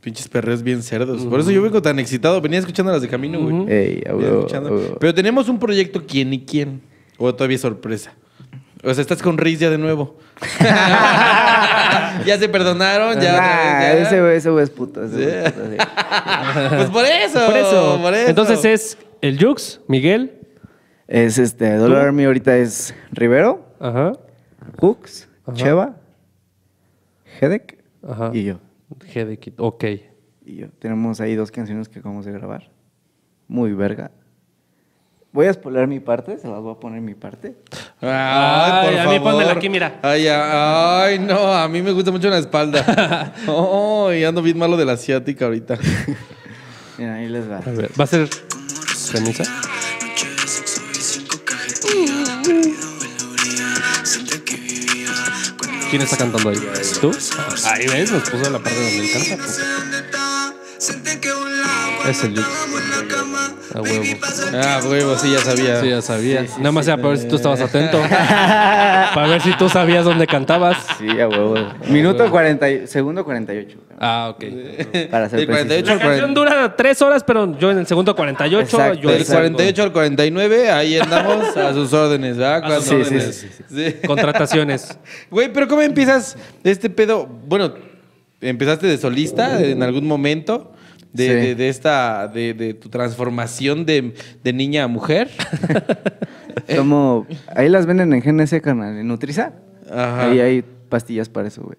Pinches perreos bien cerdos. Por eso yo vengo tan excitado. Venía escuchando las de camino, güey. Ey, a Venía huevo, escuchando. a huevo. Pero tenemos un proyecto quién y quién. O todavía es sorpresa. O sea, estás con Riz ya de nuevo. ya se perdonaron, ya. Nah, ya. ese güey ese güey es puto. ese güey es Sí. puto, sí. Pues por eso. Por eso. por eso. Entonces es el Jux, Miguel. Es este, Dollar ¿Tú? Army ahorita es Rivero, Ajá. Ajá. Cheva, Hedek Ajá. y yo. Hedekit. Ok. Y yo. Tenemos ahí dos canciones que acabamos de grabar. Muy verga. Voy a spoiler mi parte, se las voy a poner mi parte. Ay, Ay, por a mí favor. pónmela aquí, mira. Ay, ay, no, a mí me gusta mucho la espalda. Ay, ando bien malo de la asiática ahorita. Mira, ahí les va. A ver, ¿va a ser ¿Quién está cantando ahí? ¿Tú? Ahí ves, nos puso la parte donde él canta. pues. Es el Jux. A huevo. Ah, huevo, sí, ya sabía. Sí, ya sabía. Nada más era para ver si tú estabas atento. para ver si tú sabías dónde cantabas. Sí, a huevo. Minuto 40, y- segundo 48. Ah, ok. Para ser Del 48 La canción dura tres horas, pero yo en el segundo 48, Exacto, yo Del el 48 al 49, ahí andamos a sus órdenes, ¿verdad? A sus órdenes. sí, sí, Sí. Contrataciones. Güey, pero ¿cómo empiezas este pedo? Bueno, empezaste de solista en algún momento de, Sí. de- de esta, de, de tu transformación de, de niña a mujer. Como, ahí las venden en GNS, carnal, en Nutriza. Ajá. Ahí hay pastillas para eso, güey.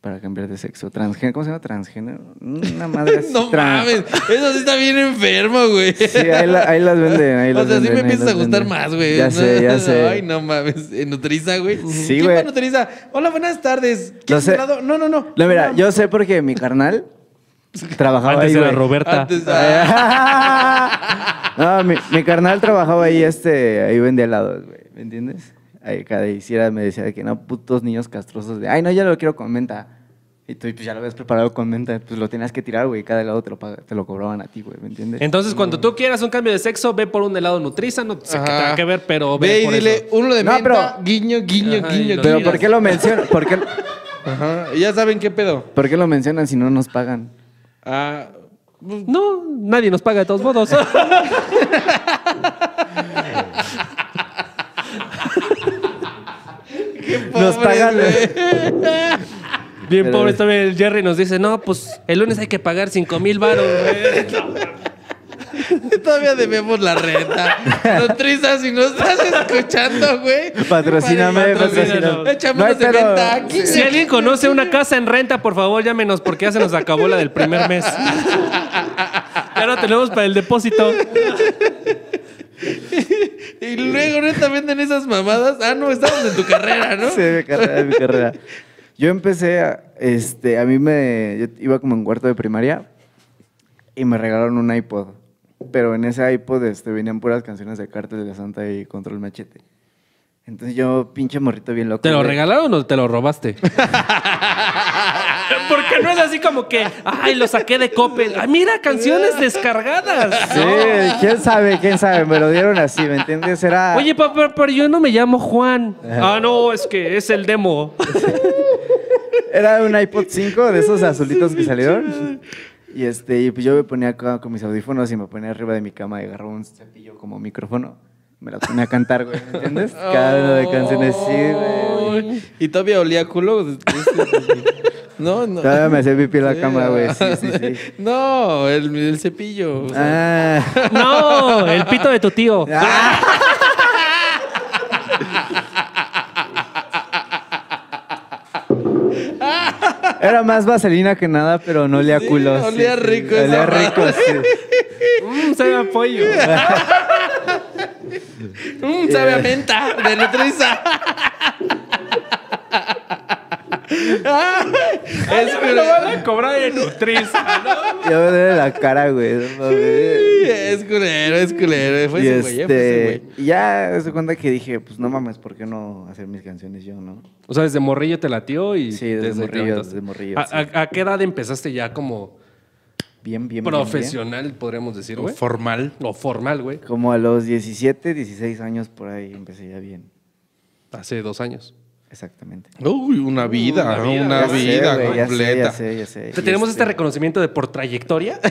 Para cambiar de sexo. Transgénero, ¿cómo se llama? Transgénero. Una madre así. No mames, eso sí está bien enfermo, güey. Sí, ahí, la- ahí las venden. Ahí o las sea, sí venden, me ahí empiezas a gustar venden. más, güey. Ya No, sé, ya sé. Ay, no mames. ¿En Nutriza, güey? Sí, ¿Quién güey. Nutriza? Hola, buenas tardes. ¿Quieres sé. No, no, no. No, mira, yo sé porque mi carnal trabajaba Antes ahí, era güey. Roberta. Antes, no, mi, mi carnal trabajaba ahí, este, ahí vendía helados, güey, ¿me entiendes? Ahí cada hiciera me decía de que no, putos niños castrosos de, ay, no, ya lo quiero con menta. Y tú pues ya lo habías preparado con menta, pues lo tenías que tirar, güey, cada helado te lo, paga- te lo cobraban a ti, güey, ¿me entiendes? Entonces, cuando tú quieras un cambio de sexo, ve por un helado Nutriza. No sé qué tenga que ver, pero ve, Ve y por dile eso. uno de No, menta, pero- guiño, guiño, Ajá, guiño. Pero. ¿por qué lo mencionan? ¿Por qué, Ajá, ya saben qué pedo. ¿Por qué lo mencionan si no nos pagan? Ah, pues, No, nadie nos paga de todos modos. Nos pagan. Bien Pero- pobre también el Jerry nos dice, no, pues el lunes hay que pagar 5 mil baros. Todavía debemos la renta. Nutriza, si nos estás escuchando, güey. Patrocíname, patrocíname. No unos de venta aquí. Si alguien conoce una casa en renta, por favor llámenos porque ya se nos acabó la del primer mes. Ya no tenemos para el depósito. Y luego, neta, venden esas mamadas. Ah, no, estamos en tu carrera, ¿no? Sí, mi carrera, mi carrera. Yo empecé, a, este, a mí me, yo iba como en cuarto de primaria y me regalaron un iPod. Pero en ese iPod este, venían puras canciones de Cártel de Santa y Control Machete. Entonces yo, pinche morrito bien loco. ¿Te lo regalaron o te lo robaste? Porque no es así como que, ay, lo saqué de Coppel. Ah, mira, canciones descargadas. Sí, quién sabe, quién sabe, me lo dieron así, ¿me entiendes? Era... Oye, papá, pero yo no me llamo Juan. Ah, no, es que es el demo. Era un iPod 5 de esos azulitos que salieron. Y este, y pues yo me ponía acá con mis audífonos y me ponía arriba de mi cama y agarraba un cepillo como micrófono. Me la ponía a cantar, güey, ¿me entiendes? Cada una de canciones, sí, güey. Y todavía olía culo. No, no. Todavía me hacía pipí en la cama, güey, sí, sí, sí. No, el, el cepillo. o sea. Ah. No, el pito de tu tío. Ah. Era más vaselina que nada, pero no olía Sí, culo. sí, olía sí. rico Olía esa rico, sí. Mm, sabe a pollo. Mm, sabe a menta de Nutriza. es Me lo van a cobrar en Nutriza, ¿no? Ya me duele la cara, güey. no. Es culero, es culero. Fue y ese güey, fue ese este, güey. ya se cuenta que dije, pues no mames, ¿por qué no hacer mis canciones yo, no? O sea, desde morrillo te latió y... Sí, desde morrillo, desde morrillo, ¿A, sí. a- a qué edad empezaste ya como Bien, bien, bien, profesional, podríamos decir, güey? Formal. O formal, güey. bien. Como a los 17, 16 años por ahí empecé ya bien. Hace dos años. Exactamente. Uy, una vida, Una vida. una sé, completa. Ya sé, ya sé. Te Y tenemos este este reconocimiento de por trayectoria.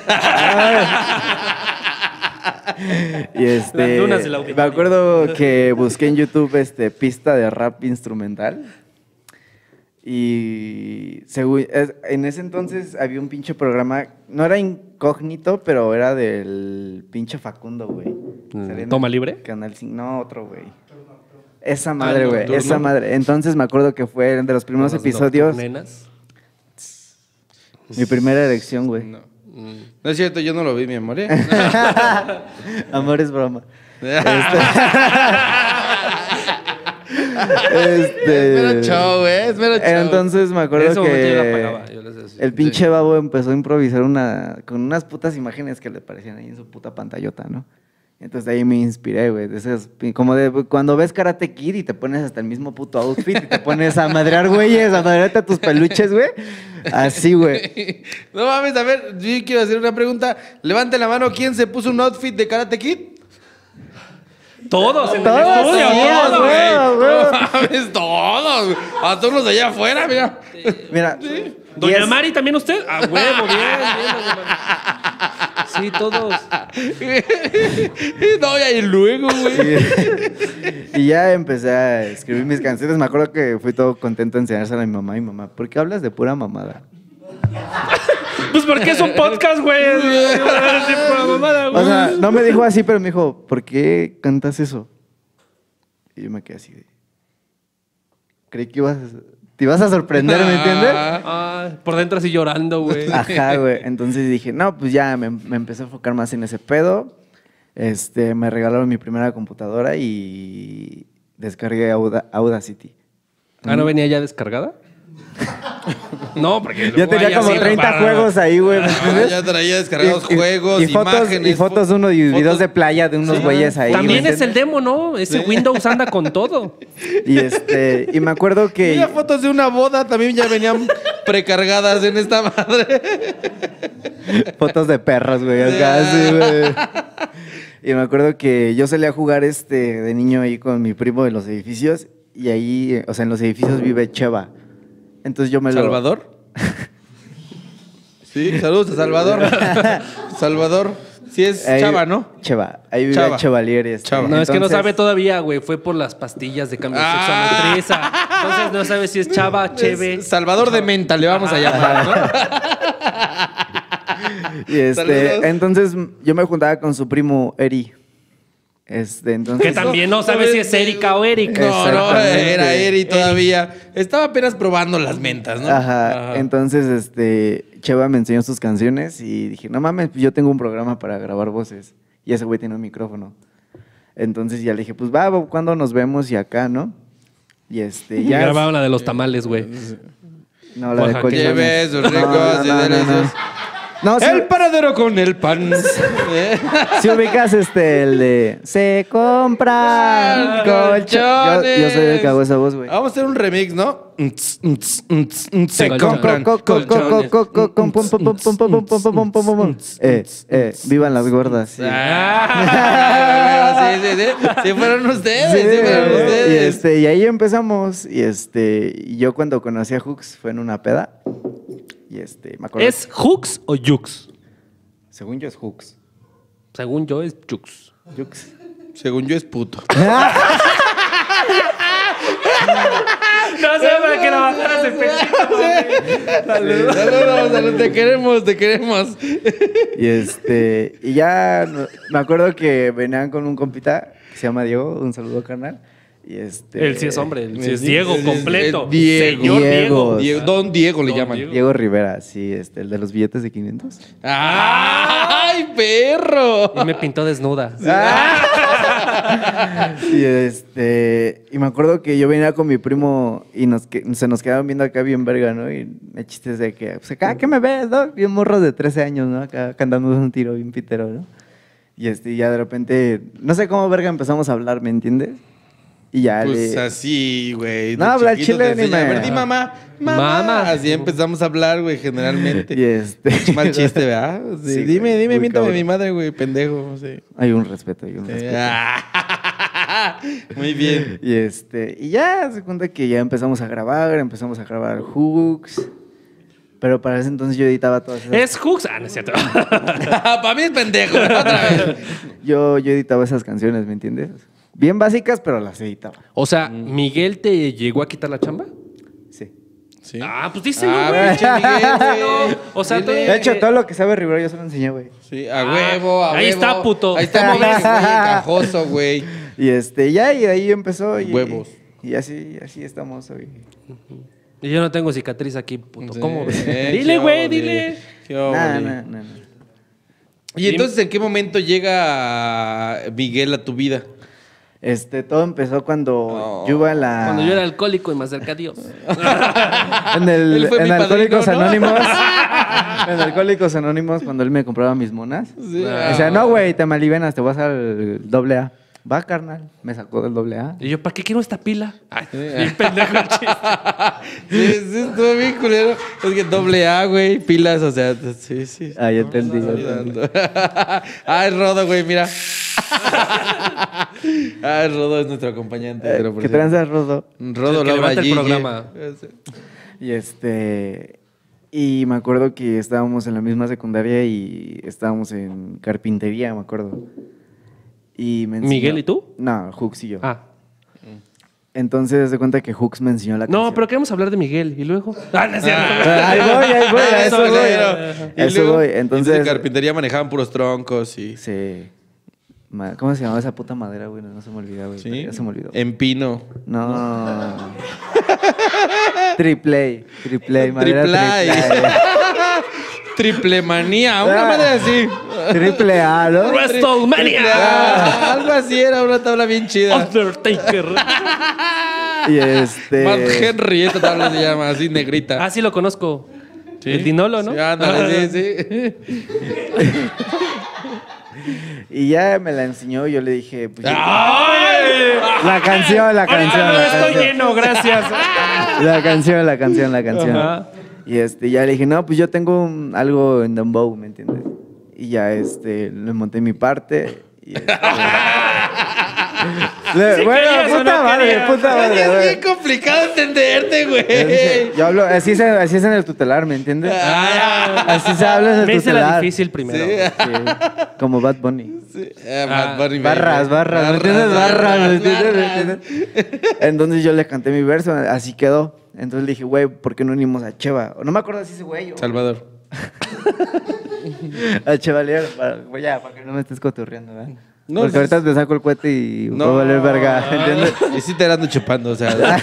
Y este, Las dunas del me acuerdo que busqué en YouTube este pista de rap instrumental. Y según, en ese entonces había un pinche programa, no era incógnito, pero era del pinche Facundo, güey. Mm, ¿Toma libre? Canal 5, no, otro, güey. Esa madre, el güey, esa madre. Entonces me acuerdo que fue de los primeros episodios, nocturnenas. mi primera elección, güey. No. No es cierto, yo no lo vi, mi amor. ¿eh? Amor es broma. Este, Es mero show, güey. Es mero show. Entonces me En acuerdo ese momento yo la que pagaba. yo les el pinche babo empezó a improvisar una con unas putas imágenes que le parecían ahí en su puta pantallota, ¿no? Entonces de ahí me inspiré, güey. como de cuando ves Karate Kid y te pones hasta el mismo puto outfit y te pones a madrear güeyes, a madrearte a tus peluches, güey. Así, güey. No mames, a ver, yo quiero hacer una pregunta. Levante la mano, ¿quién se puso un outfit de Karate Kid? Todos en el Todos, estudio, sí, todos, güey. No mames, todos. güey. A todos los de allá afuera, mira. Mira. Doña es- Mari, ¿también usted? A huevo, bien, bien, doña Mari. Sí, todos. No, y luego, güey. y ya empecé a escribir mis canciones. Me acuerdo que fui todo contento a enseñársela a mi mamá y mi mamá. ¿Por qué hablas de pura mamada? Pues porque es un podcast, güey. O sea, no me dijo así, pero me dijo, ¿por qué cantas eso? Y yo me quedé así de... Creí que ibas a- te ibas a sorprender, ¿me entiendes? Ah, por dentro así llorando, güey. Ajá, güey. Entonces dije, no, pues ya me, me empecé a enfocar más en ese pedo. Este, me regalaron mi primera computadora y descargué Auda- Audacity. Ah, ¿no venía ya descargada? No, porque... Ya tenía como así, 30 para- juegos ahí, güey. ¿me Ah, ya traía descargados Y- juegos, y fotos, imágenes. y fotos fo- uno y videos fotos- de playa de unos Sí. güeyes ahí. También ¿me es el demo, ¿no? Ese Windows anda con todo. Y este, y me acuerdo que Mira, fotos de una boda también ya venían precargadas en esta madre. fotos de perros, güey, sí, güey. Y me acuerdo que yo salía a jugar este de niño ahí con mi primo en los edificios y ahí, o sea, en los edificios vive Cheva. Entonces yo me lo ¿Salvador? Sí, saludos a Salvador. Salvador. Sí es Ahí- Chava, ¿no? Cheva. Ahí vive Chava. Chevalier. este. Chava. No, es que no sabe todavía, güey. Fue por las pastillas de cambio de sexo Ah. nutriza. Entonces no sabe si es chava, cheve. Es Salvador de Menta le vamos a llamar, ¿no? Y este, Saludos. entonces yo me juntaba con su primo Eri. Este, entonces. Que también no sabe si es Erika o Eric. No, no, era Eri todavía. Estaba apenas probando las mentas, ¿no? Ajá. Ajá. Entonces, este, Cheva me enseñó sus canciones y dije, no mames, yo tengo un programa para grabar voces. Y ese güey tiene un micrófono. Entonces ya le dije, pues va, ¿cuándo nos vemos? Y acá, ¿no? Y este, ya. grababan la de los tamales, güey. No, la de Oaxaqueña. colchones. Lleve sus No, ricos no, no, no, no. El paradero con el pan. Si ubicas este, el de. Se compran ah, colchones. Yo, soy el que hago esa voz, güey. Vamos a hacer un remix, ¿no? Se compran colchones. Eh, vivan las gordas. Ah, sí. Sí, sí, sí. Fueron ustedes, sí, sí fueron ustedes. Y, este, y ahí empezamos. Y este, yo cuando conocí a Hooks fue en una peda. Y este, me acuerdo. ¿Es Hooks o Jux? Según yo es Hooks. Según yo es Jux. Jux. Según yo es puto. No sé para que la bajaras de pechito. Saludos, saludos, te queremos, te queremos. Y este, y ya me acuerdo que venían con un compita que se llama Diego, un saludo carnal. Y este, Él sí es hombre, él sí es Diego completo. es Diego. Señor Diego. Diego. Diego- Don Diego le Don llaman. Diego. Diego Rivera, sí, este, el de los billetes de 500. ¡Ay, perro! Y me pintó desnuda. y este, y me acuerdo que yo venía con mi primo y nos, que- se nos quedaban viendo acá bien verga, ¿no? Y me chistes de que, pues acá, ¿qué me ves, no? Bien morros de 13 años, ¿no? Acá cantándonos un tiro bien pitero, ¿no? Y este, ya de repente, no sé cómo verga empezamos a hablar, ¿me entiendes? Y ya Pues le- así, güey. No, habla chile, ni A me- ver, di mamá, mamá. Mamá. Así empezamos a hablar, güey, generalmente. y este, Mal chiste, ¿verdad? Sí, Sí, dime, dime, cabrón. mi madre, güey, pendejo. Sí. Hay un respeto, hay un respeto. Ah, Muy bien. Y este, y ya se cuenta que ya empezamos a grabar, empezamos a grabar hooks. Pero para ese entonces yo editaba todas esas Es Hooks. Ah, no es cierto. Para mí es pendejo, otra vez. Yo, yo editaba esas canciones, ¿me entiendes? Bien básicas, pero las editaba. O sea, ¿Miguel te llegó a quitar la chamba? Sí. Sí. Ah, pues dice, Ah, güey. pinche Miguel, güey. No, o sea, Dile. De hecho, todo lo que sabe Rivera yo se lo enseñé, güey. Sí, a Ah, huevo, a ahí huevo. está, puto. Ahí está, Miguel, güey, cajoso, güey. Y este, ya, y ahí empezó. Y, Huevos. Y así, así estamos hoy. Y yo no tengo cicatriz aquí, puto. Sí, ¿Cómo? ves? eh, dile, qué güey, dile. qué no, no. Y entonces, ¿en qué momento llega Miguel a tu vida? Este, todo empezó cuando Oh. yo iba a la... Cuando yo era alcohólico y me acerqué a Dios. En, el, en mi Alcohólicos padrino, ¿no? Anónimos. en Alcohólicos Anónimos, cuando él me compraba mis monas. Sí. Me decía, no, güey, te malivenas, te vas al doble A. Va, carnal. Me sacó del doble A. Y yo, ¿para qué quiero esta pila? Ay, pendejo el chiste. Sí, sí, estuvo bien culero. Es que doble A, güey, pilas, o sea, sí, sí. Ah, ya entendí. ah, es Rodo, güey, mira. ah, Rodo es nuestro acompañante. Eh, pero ¿Qué tranza, Rodo? Rodo levanta el Gille. programa. Y este... Y me acuerdo que estábamos en la misma secundaria y estábamos en carpintería, me acuerdo. Y me enseñó- ¿Miguel y tú? No, Hooks y yo. Ah. Entonces, se cuenta que Hooks me enseñó la canción. No, pero queremos hablar de Miguel. ¿Y luego? Ah, no es cierto. Ah, Ahí voy, ahí voy, a eso voy. A eso voy. Entonces, en carpintería manejaban puros troncos y... Sí. ¿Cómo se llamaba esa puta madera, güey? No se me olvida, güey. ¿Sí? Ya se me olvidó. En pino. No. triple A. Triple A. Madera Triple A. triple A. Triple manía, una Ah. madre así. Triple A, ¿no? WrestleMania. A. Algo así era una tabla bien chida. Undertaker. Y este. Mark Henry, esta tabla se llama, así negrita. Ah, sí lo conozco. ¿Sí? El Dinolo, ¿no? Sí, ándale, sí, sí. Y ya me la enseñó y yo le dije. Pues, ¡Ay! La canción, la canción. no la estoy canción. lleno, gracias. La canción, la canción, la canción. Ajá. Y este, ya le dije, no, pues yo tengo un- algo en Dembow, ¿me entiendes? Y ya este, le monté mi parte. Y este, le- Si bueno, querías o puta no madre, querías. puta madre. Es güey. bien complicado entenderte, güey. Yo hablo, así es, así es en el tutelar, ¿me entiendes? Ah, Así se habla en el Me hice la tutelar. difícil primero. Sí, como Bad Bunny. sí. Ah, Ah, Bad Bunny, Barras, barras, ¿me entiendes? Barras, ¿me entiendes? ¿Me barras. entiendes? Entonces yo le canté mi verso, así quedó. Entonces le dije, güey, ¿por qué no unimos a Cheva? No me acuerdo si ese güey o Salvador. a Chevalier, para, güey, ya, para que no me estés cotorreando, ¿verdad? No, Porque sí, ahorita te saco el cohete y No. va a valer verga, ¿entiendes? Y sí te ando chupando, o sea.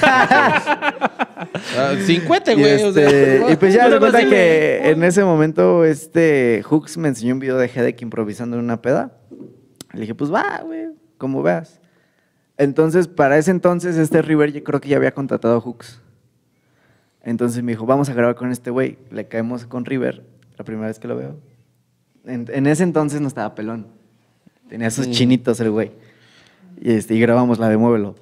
ah, 50, Y, güey. o sea. este, y pues ya se más cuenta que en ese momento este Hooks me enseñó un video de Hedek improvisando en una peda. Le dije, pues va, güey, como veas. Entonces, para ese entonces, este River yo creo que ya había contratado a Hooks. Entonces me dijo, vamos a grabar con este güey. Le caemos con River, la primera vez que lo veo. En, en ese entonces no estaba pelón. Tenía Mm. esos chinitos el güey. Y, este, y grabamos la de Muévelo.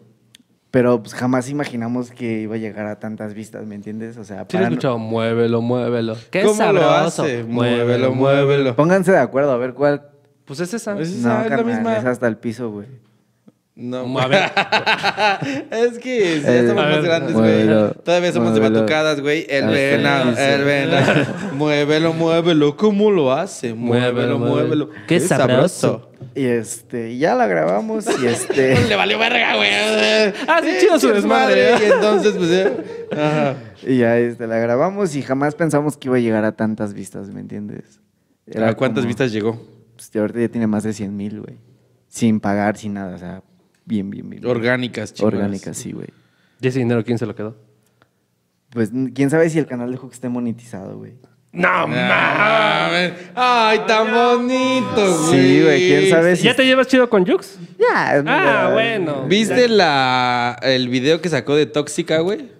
Pero pues jamás imaginamos que iba a llegar a tantas vistas, ¿me entiendes? O sea, Sí lo he para escuchado. Muévelo, muévelo. Qué ¿Cómo lo sabroso. hace? Muévelo, muévelo. Pónganse de acuerdo a ver cuál. Pues es esa. Es- No, esa es la carnal, misma. es hasta el piso, güey. No, A ver. es que ya Eh, estamos más grandes, muévelo, güey. Todavía somos de batucadas, güey. El Hasta el vena, piso. el vena. muévelo, muévelo. ¿Cómo lo hace? Muévelo, muévelo. Qué sabroso. Y este, ya la grabamos y este. Le valió verga, güey. Ah, sí, chido su desmadre. Y entonces, pues. Ajá. y ya este, la grabamos y jamás pensamos que iba a llegar a tantas vistas, ¿me entiendes? ¿A cuántas como- vistas llegó? Pues ahorita ya tiene más de 100 mil, güey. Sin pagar, sin nada, o sea, Bien, bien, bien. Orgánicas, chingonas. Orgánicas, sí, güey. ¿Y ese dinero quién se lo quedó? Pues quién sabe si el canal de Hook esté monetizado, güey. No, Ah, mames. Ay, tan bonito, güey. Sí, güey, quién sabe si. ¿Ya te llevas chido con Jux? Ya, Ah, bueno. ¿Viste la, el video que sacó de Tóxica, güey?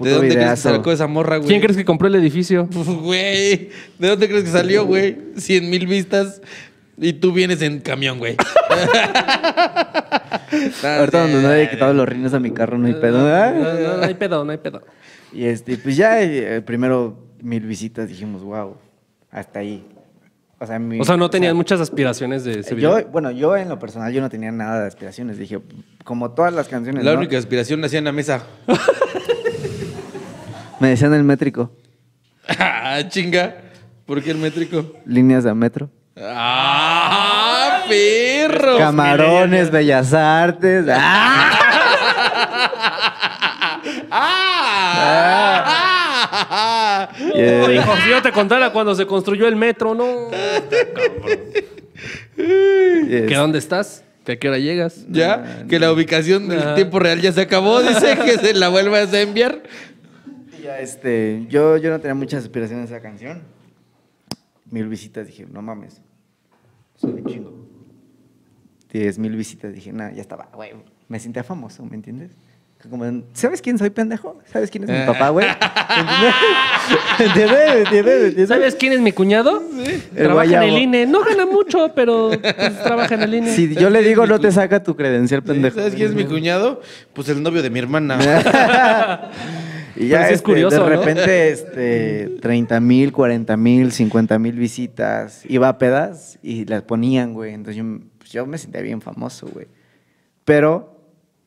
¿De dónde crees que videazo. sacó esa morra, güey? ¿Quién crees que compró el edificio? Güey, ¿de dónde crees que salió, güey? 100 mil vistas y tú vienes en camión, güey. Ahorita donde no haya quitado los rines a mi carro, no hay pedo. No, ¿verdad? no, no hay pedo, no hay pedo. Y este, pues ya, eh, primero mil visitas, dijimos, wow, hasta ahí. O sea, mi- O sea, no tenían sea, muchas aspiraciones de ese video. Yo, bueno, yo en lo personal, yo no tenía nada de aspiraciones. Dije, como todas las canciones. La ¿no? única aspiración la hacía en la mesa. Me decían el métrico, ah, chinga. ¿Por qué el métrico? líneas de metro. ¡Ah, perro! Camarones, Bellas Artes. ¡Ah! ¡Ah! Yeah. Uy, hijo, si yo te contara cuando se construyó el metro, no. Yes. ¿Que dónde estás? ¿Que a qué hora llegas? ¿Ya? Que la ubicación del Ah. tiempo real ya se acabó, dice que se la vuelvas a enviar. Y ya, este, yo, yo no tenía muchas aspiraciones a esa canción. Mil visitas, dije, no mames. Soy un chingo. Diez mil visitas, dije, nada, ya estaba, güey. Me sentía famoso, ¿me entiendes? Como, ¿sabes quién soy, pendejo? ¿Sabes quién es mi papá, güey? ¿Entiendes? ¿Entiendes? ¿Entiendes? ¿Entiendes? ¿Sabes quién es mi cuñado? El Trabaja en el. INE. No gana mucho, pero pues, trabaja en el INE. Si yo le digo, no te saca tu credencial, pendejo. ¿Sabes quién es mi cuñado? Pues el novio de mi hermana. y ya sí es este, curioso, de ¿no? repente, este, 30 mil, 40 mil, 50 mil visitas. Iba a pedas y las ponían, güey. Entonces yo, pues, yo me sentía bien famoso, güey. Pero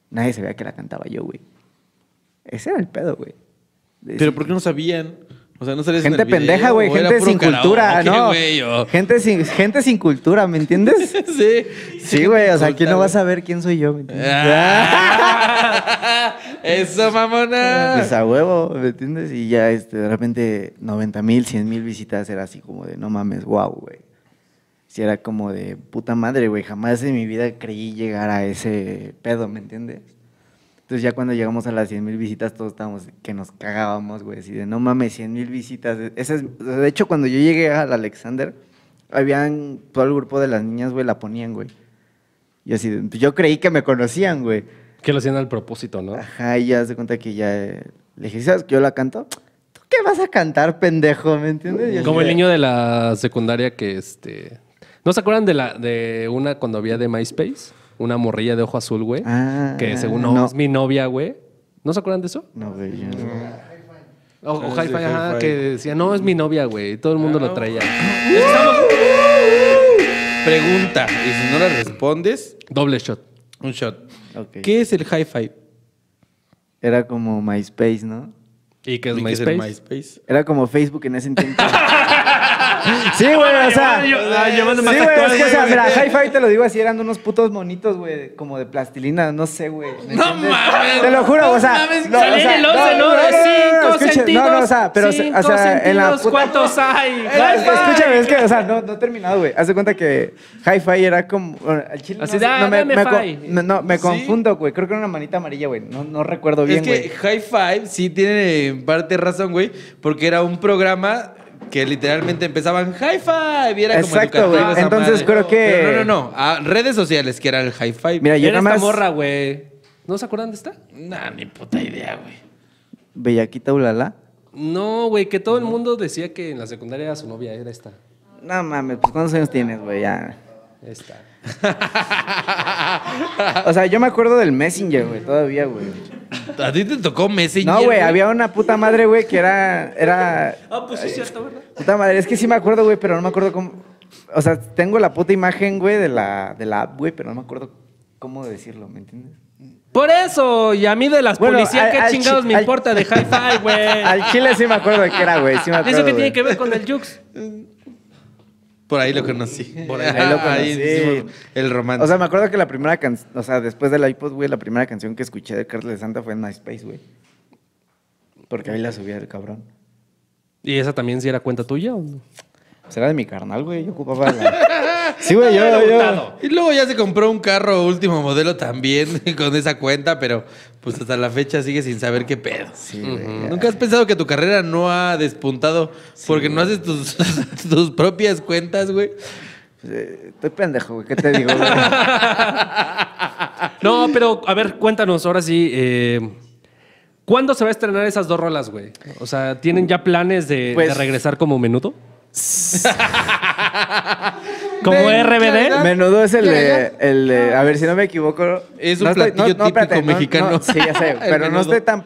nadie sabía que la cantaba yo, güey. Ese era el pedo, güey. Pero ¿por qué no sabían? O sea, no salías en Gente el video, pendeja, güey. Gente sin cultura, ¿no? Gente, sin, gente sin cultura, ¿me entiendes? Sí. Sí, güey. O sea, Culta, no vas a ver quién soy yo, ¿me entiendes? Ah. Eso, mamona. Pues a huevo, ¿me entiendes? Y ya este, de repente 90 mil, 100 mil visitas era así como de no mames, wow, güey. Sí, era como de puta madre, güey. Jamás en mi vida creí llegar a ese pedo, ¿me entiendes? Entonces ya cuando llegamos a las 100 mil visitas todos estábamos que nos cagábamos, güey. Así de no mames, 100 mil visitas. Ese es- de hecho, cuando yo llegué al Alexander, habían todo el grupo de las niñas, güey, la ponían, güey. Y así, de- yo creí que me conocían, güey. Que lo hacían al propósito, ¿no? Ajá, y ya se cuenta que ya eh, le dije, ¿sabes que yo la canto? ¿Tú qué vas a cantar, pendejo? ¿Me entiendes? Como el niño de la secundaria que este. ¿No se acuerdan de la de una cuando había de MySpace? Una morrilla de ojo azul, güey. Ah, que según no, no. es mi novia, güey. ¿No se acuerdan de eso? No, güey, no. O, o Hi-Fi, ajá, Hi-Fi. que decía, no, es mi novia, güey. Y todo el mundo lo traía. Pregunta. Y si no la respondes, Doble shot. un shot. ¿Qué es el high five? Era como MySpace, ¿no? ¿Y qué es ¿Y qué el MySpace? MySpace? Era como Facebook en ese tiempo. sí, güey, o sea. Yo- Sí, güey, es que, o sea, güey. mira, Hi-Fi te lo digo así, eran unos putos monitos, güey, como de plastilina, no sé, güey. ¿me No mames, Te lo juro, no o sea. mames, no, Salí en el 11, ¿no? De cinco escucha, sentidos. No, no, o sea, pero, o sea, en la. ¿Cuántos hay? Hi-Fi. Escúchame, es que, o sea, no, no he terminado, güey. Haz de cuenta que Hi-Fi era como. chile Así no, de, sé, no, me, confundo, güey. Creo que era una manita amarilla, güey. No, no recuerdo bien, es que güey. High Five sí tiene en parte razón, güey, porque era un programa que literalmente empezaban High Five y era como Exacto, educativo güey. esa Entonces, madre. creo que- Pero no, no, no, a redes sociales que era el High Five. Mira, yo Era nada esta morra, güey. ¿No se acuerdan de esta? Nah, ni puta idea, güey. Bellaquita Ulala. No, güey, que todo el mundo decía que en la secundaria era su novia, era esta. No mames, pues ¿cuántos años tienes, güey? Ya. Esta. O sea, yo me acuerdo del Messenger, güey, todavía, güey. ¿A ti te tocó Messenger? No, güey, había una puta madre, güey, que era. Era. Ah, pues sí, cierto, ¿verdad? Puta madre, es que sí me acuerdo, güey, pero no me acuerdo cómo. O sea, tengo la puta imagen, güey, de la, de la app, güey, pero no me acuerdo cómo decirlo, ¿me entiendes? Por eso, y a mí de las Bueno, policías, al- ¿qué al chingados chi- me al- importa de hi-fi, güey? Al chile sí me acuerdo de qué era, güey, sí me acuerdo. ¿Eso qué tiene que ver con el Jux? Por ahí lo conocí. Por ahí. Ahí lo conocí. el romance. O sea, me acuerdo que la primera canción, o sea, después del iPod, güey, la primera canción que escuché de Carlos de Santa fue en MySpace, güey. Porque ahí la subía el cabrón. ¿Y esa también sí era cuenta tuya o no? Será de mi carnal, güey. Yo ocupaba la. Sí, güey, No, yo, yo. Y luego ya se compró un carro último modelo también con esa cuenta, pero pues hasta la fecha sigue sin saber qué pedo. Sí. ¿Nunca has pensado que tu carrera no ha despuntado porque no haces tus, tus propias cuentas, güey? Estoy pendejo, güey. ¿Qué te digo, güey? No, pero a ver, cuéntanos ahora sí. eh, ¿Cuándo se va a estrenar esas dos rolas, güey? O sea, ¿tienen ya planes de, Pues- de regresar como menudo? ¿Como RBD? Menudo es el de, el de- A ver, si no me equivoco. Es un no estoy- platillo típico espérate, no, mexicano. no, sí, ya sé. Pero no estoy tan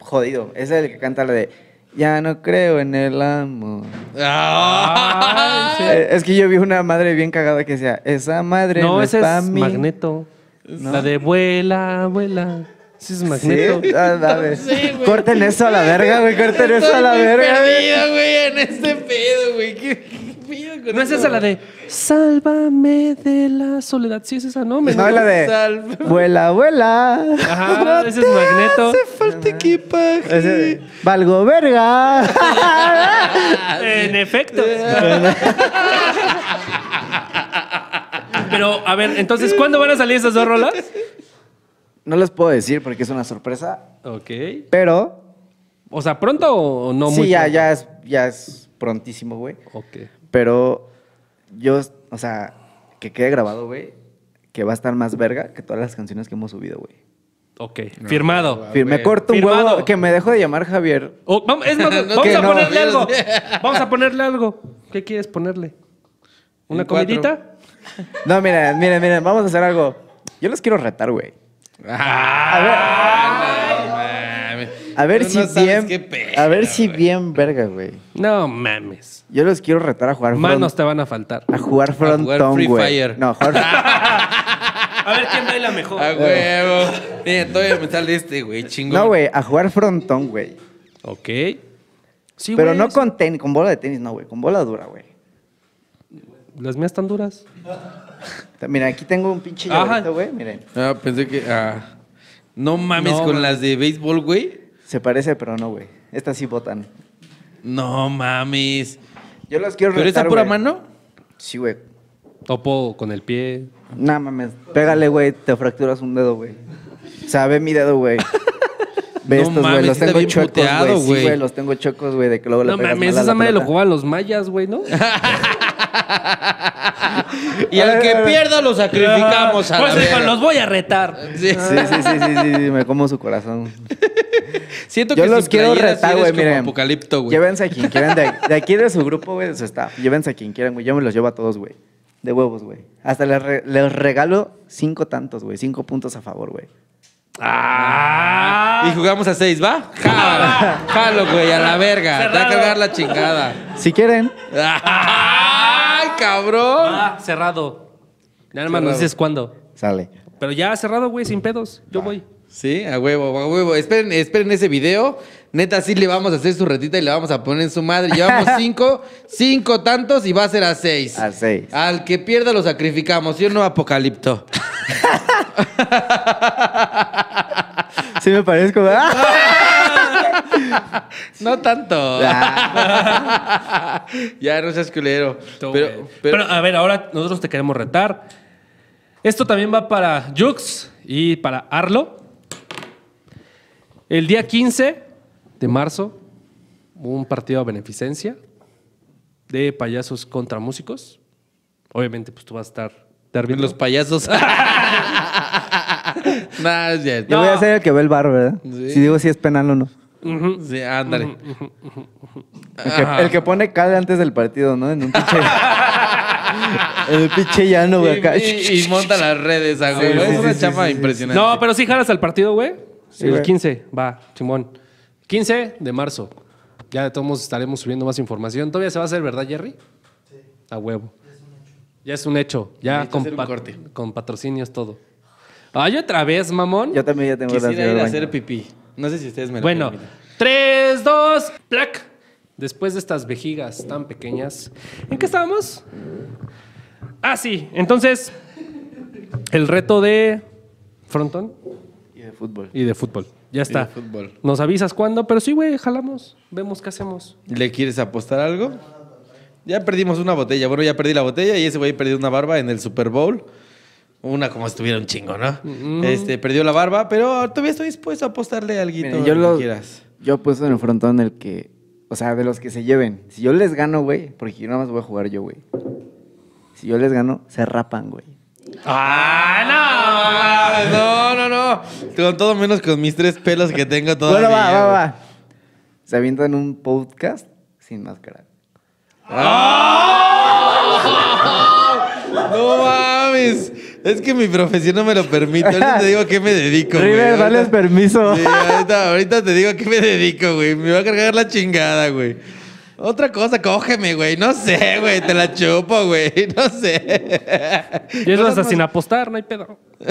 jodido. Es el que canta la de. Ya no creo en el amor. Ah, Eh, Es que yo vi una madre bien cagada que decía: Esa madre no, No, es ese para es mí. Magneto. La de vuela, vuela. Ese es ¿Sí? Magneto. Ah, dale. Sí, güey. corten eso a la verga, güey. Corten eso a la muy verga. güey. perdido, güey, en este pedo, güey. ¿Qué, qué pedo con ¿No es eso? esa la de Sálvame de la soledad? Sí, es esa, ¿no? No, es la de. Salve. Vuela, vuela. Ajá, ese es Magneto. Hace falta equipaje. Ese Valgo verga. En efecto. Pero, a ver, entonces, ¿cuándo van a salir esas dos rolas? No les puedo decir porque es una sorpresa, Ok. pero O sea, ¿pronto o no sí, muy ya, pronto? ya, es, ya es prontísimo, güey. Ok. Pero yo, o sea, que quede grabado, güey, que va a estar más verga que todas las canciones que hemos subido, güey. Ok. Firmado. Fir- Me güey. corto un Firmado. huevo que me dejo de llamar Javier. O, vamos, es más, vamos que a no. ponerle algo. Vamos a ponerle algo. ¿Qué quieres ponerle? ¿Una comidita? No, miren, miren, miren, vamos a hacer algo. Yo los quiero retar, güey. Ah, no. A ver si bien. a ver si bien verga, güey. No mames. Yo los quiero retar a jugar front- Manos te van a faltar. a jugar jugar frontón, Free güey. Fire. No, jugar A ver quién baila mejor. A huevo. Mira, todavía me sale este, güey, chingón. No, güey, a jugar frontón, güey. Ok. Sí, Pero no con tenis, con bola de tenis, no, güey, con bola dura, güey. Las mías están duras. Mira, aquí tengo un pinche llaverito, güey, miren. Ah, pensé que. ah. No mames No, con mames. las de béisbol, güey. Se parece, pero no, güey. Estas sí botan. No mames. Yo los quiero ¿Pero retar, esa pura mano? Sí, güey. Topo con el pie. No mames, pégale, güey, te fracturas un dedo, güey. O sea, ve mi dedo, güey. Ve No estos, güey, mames, los tengo puteado, güey. Sí, güey. los tengo chocos, güey, de que luego le No pegas mames, mal a la esa madre lo jugaban los mayas, güey, ¿no? Y al que pierda lo sacrificamos a Pues los voy a retar. Sí. Sí, sí, sí, sí, sí, sí, me como su corazón. Siento Yo que los quiero retar, güey, miren. Apocalipto, güey. Llévense a quien quieran de, de aquí de su grupo, güey, de su staff. Llévense a quien quieran, güey. Yo me los llevo a todos, güey. De huevos, güey. Hasta les, re- les regalo cinco tantos, güey. Cinco puntos a favor, güey. Ah. Y jugamos a seis, ¿va? Jalo, jalo, güey, a la verga. Te va a cargar la chingada. Si quieren. ¡Ay, cabrón! Ah, cerrado. Ya nada más nos Cerrado. dices cuándo. Sale. Pero ya cerrado, güey, sin pedos. Yo voy. Sí, a huevo, a huevo. Esperen, esperen ese video. Neta, sí le vamos a hacer su retita y le vamos a poner en su madre. Llevamos cinco, cinco tantos y va a ser a seis. A seis. Al que pierda lo sacrificamos. Yo no apocalipto. Sí me parezco, ¿verdad? No tanto. Ya no seas culero. Pero, pero, Pero, a ver, ahora nosotros te queremos retar. Esto también va para Jux y para Arlo. El día 15 de marzo, un partido a beneficencia de payasos contra músicos. Obviamente, pues tú vas a estar de los payasos. nah, es cierto. Yo voy a ser el que ve el bar, ¿verdad? Sí. Si digo si es penal o no. Sí, ándale. El que, el que pone cal antes del partido, ¿no? En un pinche. en el pinche llano, güey, acá. Y, y- y monta las redes, a güey. Sí, sí, es una sí, chapa impresionante. No, pero sí jalas al partido, güey. Sí, el güey. 15, va, chimón. 15 de marzo. Ya de todos modos estaremos subiendo más información. ¿Todavía se va a hacer, verdad, Jerry? Sí. A huevo. Ya es un hecho. Ya con, hacer un pa- corte. con patrocinios, todo. Ay, otra vez, mamón. Yo también ya tengo Quisiera ir a hacer pipí. No sé si ustedes me lo Bueno, permiten. 3, 2, plac. Después de estas vejigas tan pequeñas, ¿en qué estábamos? Ah, sí. Entonces, el reto de frontón Y de fútbol. y de fútbol. Ya está. de fútbol. Nos avisas cuándo, pero sí, güey, jalamos. Vemos qué hacemos. ¿Le quieres apostar algo? Ya perdimos una botella. Bueno, ya perdí la botella y ese güey perdió una barba en el Super Bowl. Una como si estuviera un chingo, ¿no? Este, perdió la barba, pero todavía estoy dispuesto a apostarle algo Miren, yo lo quieras. yo he puesto en el frontón el que, o sea, de los que se lleven. Si yo les gano, güey, porque yo nada más voy a jugar yo, güey. Si yo les gano, se rapan, güey. ¡Ah, No, no, no. Con todo menos con mis tres pelos que tengo todavía. Bueno, va, va, va. Se avientan un podcast sin máscara. No mames. Es que mi profesión no me lo permite. Ahorita te digo a qué me dedico, güey. River, dales Ahorita- permiso. Sí, ahorita, ahorita te digo a qué me dedico, güey. Me va a cargar la chingada, güey. Otra cosa, cógeme, güey. No sé, güey. Te la chupo, güey. No sé. Y eso hasta sin apostar, no hay pedo.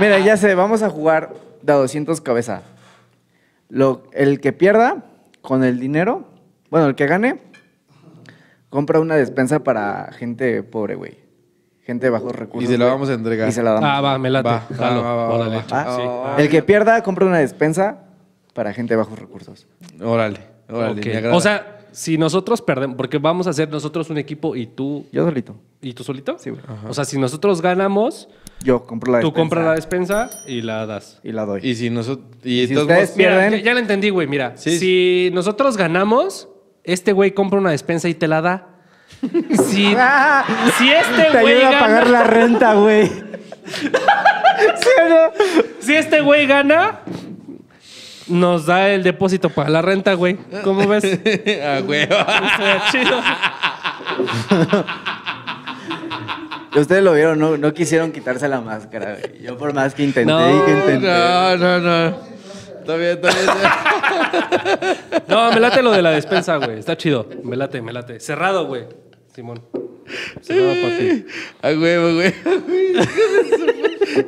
Mira, ya sé, vamos a jugar de a 200 cabeza. Lo, el que pierda con el dinero, bueno, el que gane, compra una despensa para gente pobre, güey. Gente de bajos recursos. Y se la vamos a entregar. Y se la damos. Ah, va, me late. Va, Jalo. va, va, va, Órale. va. ¿Va? Sí. El que pierda, compra una despensa para gente de bajos recursos. Órale, órale. Me. O sea, si nosotros perdemos, porque vamos a hacer nosotros un equipo y tú Yo solito. y tú solito. Sí, güey. O sea, si nosotros ganamos, Yo compro la tú despensa. compras la despensa y la das. Y la doy. Y si nosotros. Y, Y si ustedes modos- Mira, Pierden. ya, ya la entendí, güey. Mira, Sí. si nosotros ganamos, este güey compra una despensa y te la da. Si, si este te güey ayuda a gana, pagar la renta, güey. ¿Sí o no? si este güey gana, nos da el depósito para la renta, güey. ¿Cómo ves? ah, güey. Estaría chido. Ustedes lo vieron, no, no quisieron quitarse la máscara, güey. Yo por más que intenté No, y que intenté. No, no, no. Está bien, está bien. No, me late lo de la despensa, güey. Está chido. Me late, me late. Cerrado, güey. Simón. Para ti. A huevo, güey.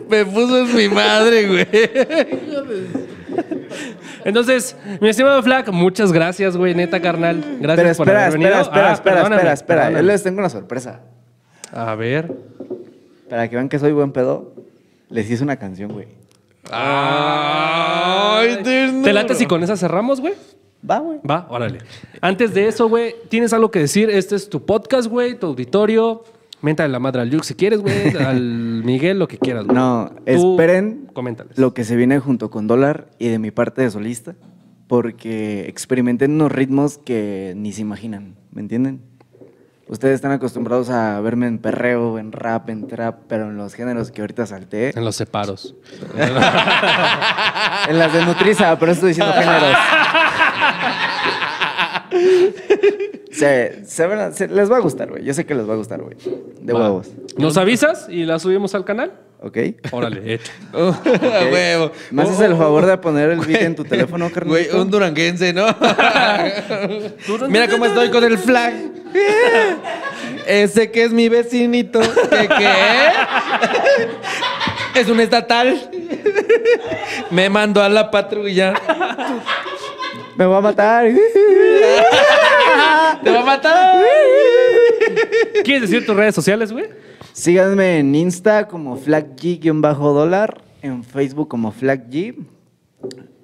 Me puso en mi madre, güey. Entonces, mi estimado Flack, muchas gracias, güey, neta, carnal. Gracias Pero por espera, haber venido. espera, espera, Ah, espera, perdóname, espera, espera. Yo perdóname. les tengo una sorpresa. A ver. Para que vean que soy buen pedo, les hice una canción, güey. Ay, ternura. ¿Te late si con esa cerramos, güey? Va, güey. Va, órale. Antes de eso, güey, ¿tienes algo que decir? Este es tu podcast, güey, tu auditorio. Méntale la madre al Yuk si quieres, güey. Al Miguel, lo que quieras, güey. No, Tú, esperen Coméntales. lo que se viene junto con Dólar y de mi parte de solista, porque experimenté unos ritmos que ni se imaginan, ¿me entienden? Ustedes están acostumbrados a verme en perreo, en rap, en trap, pero en los géneros que ahorita salté, En los separos. en las de Nutriza, pero estoy diciendo géneros. Se, se van a- se- les va a gustar, güey. Yo sé que les va a gustar, güey. De Va. huevos. ¿Nos avisas y la subimos al canal? ¿Ok? Órale, hecho. A huevo. ¿Me haces el favor de poner el beat en tu teléfono, carnal? Güey, un duranguense, ¿no? Mira cómo estoy con el flag. Ese que es mi vecinito. ¿Qué qué? Es un estatal. Me mandó a la patrulla. Me va a matar. Te va a matar. ¿Quieres decir tus redes sociales, güey? Síganme en Insta como FlagG-dólar, en Facebook como FlagG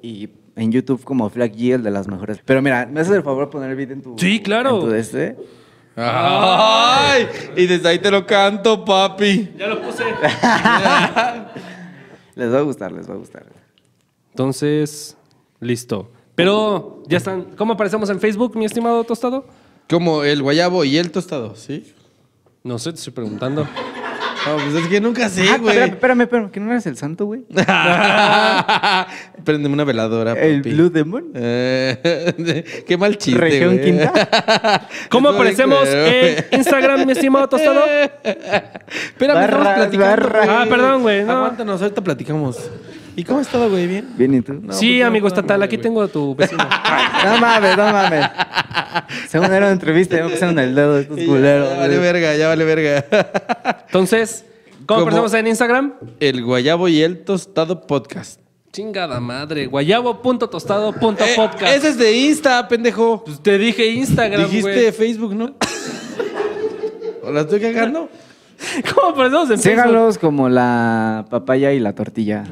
y en YouTube como FlagG, el de las mejores. Pero mira, ¿me haces el favor de poner el beat en tu... Sí, claro. en tu de este? Ay, y desde ahí te lo canto, papi. Ya lo puse. Les va a gustar, les va a gustar. Entonces, listo. Pero, ya están. ¿Cómo aparecemos en Facebook, mi estimado tostado? Como el guayabo y el tostado, ¿sí? No sé, te estoy preguntando. No, pues es que nunca sé, Ah, güey. espérame, espérame, espérame, ¿que no eres el santo, güey? Préndeme una veladora, papi. ¿El Blue Demon? Eh, qué mal chiste, ¿Región güey. quinta? ¿Cómo aparecemos en. Instagram, mi estimado tostado? Espérame, estamos Barras, platicando. barras. Ah, perdón, güey. no. Aguántanos, ahorita platicamos. ¿Y cómo has estado, güey? ¿Bien? Bien, ¿y tú? No, sí, pues, no, amigo no, estatal, aquí güey. tengo a tu vecino. No mames, no mames. Según era una entrevista, me pusieron el dedo estos culeros. Ya vale verga, ya vale verga. Entonces, ¿cómo ¿Cómo? aparecemos en Instagram? El guayabo y el tostado podcast. Chingada madre, guayabo.tostado.podcast. Eh, ese es de Insta, pendejo. Pues te dije Instagram, Dijiste güey. Facebook, ¿no? ¿O la estoy cagando? ¿Cómo aparecemos en Facebook? Síganlos como la papaya y la tortilla.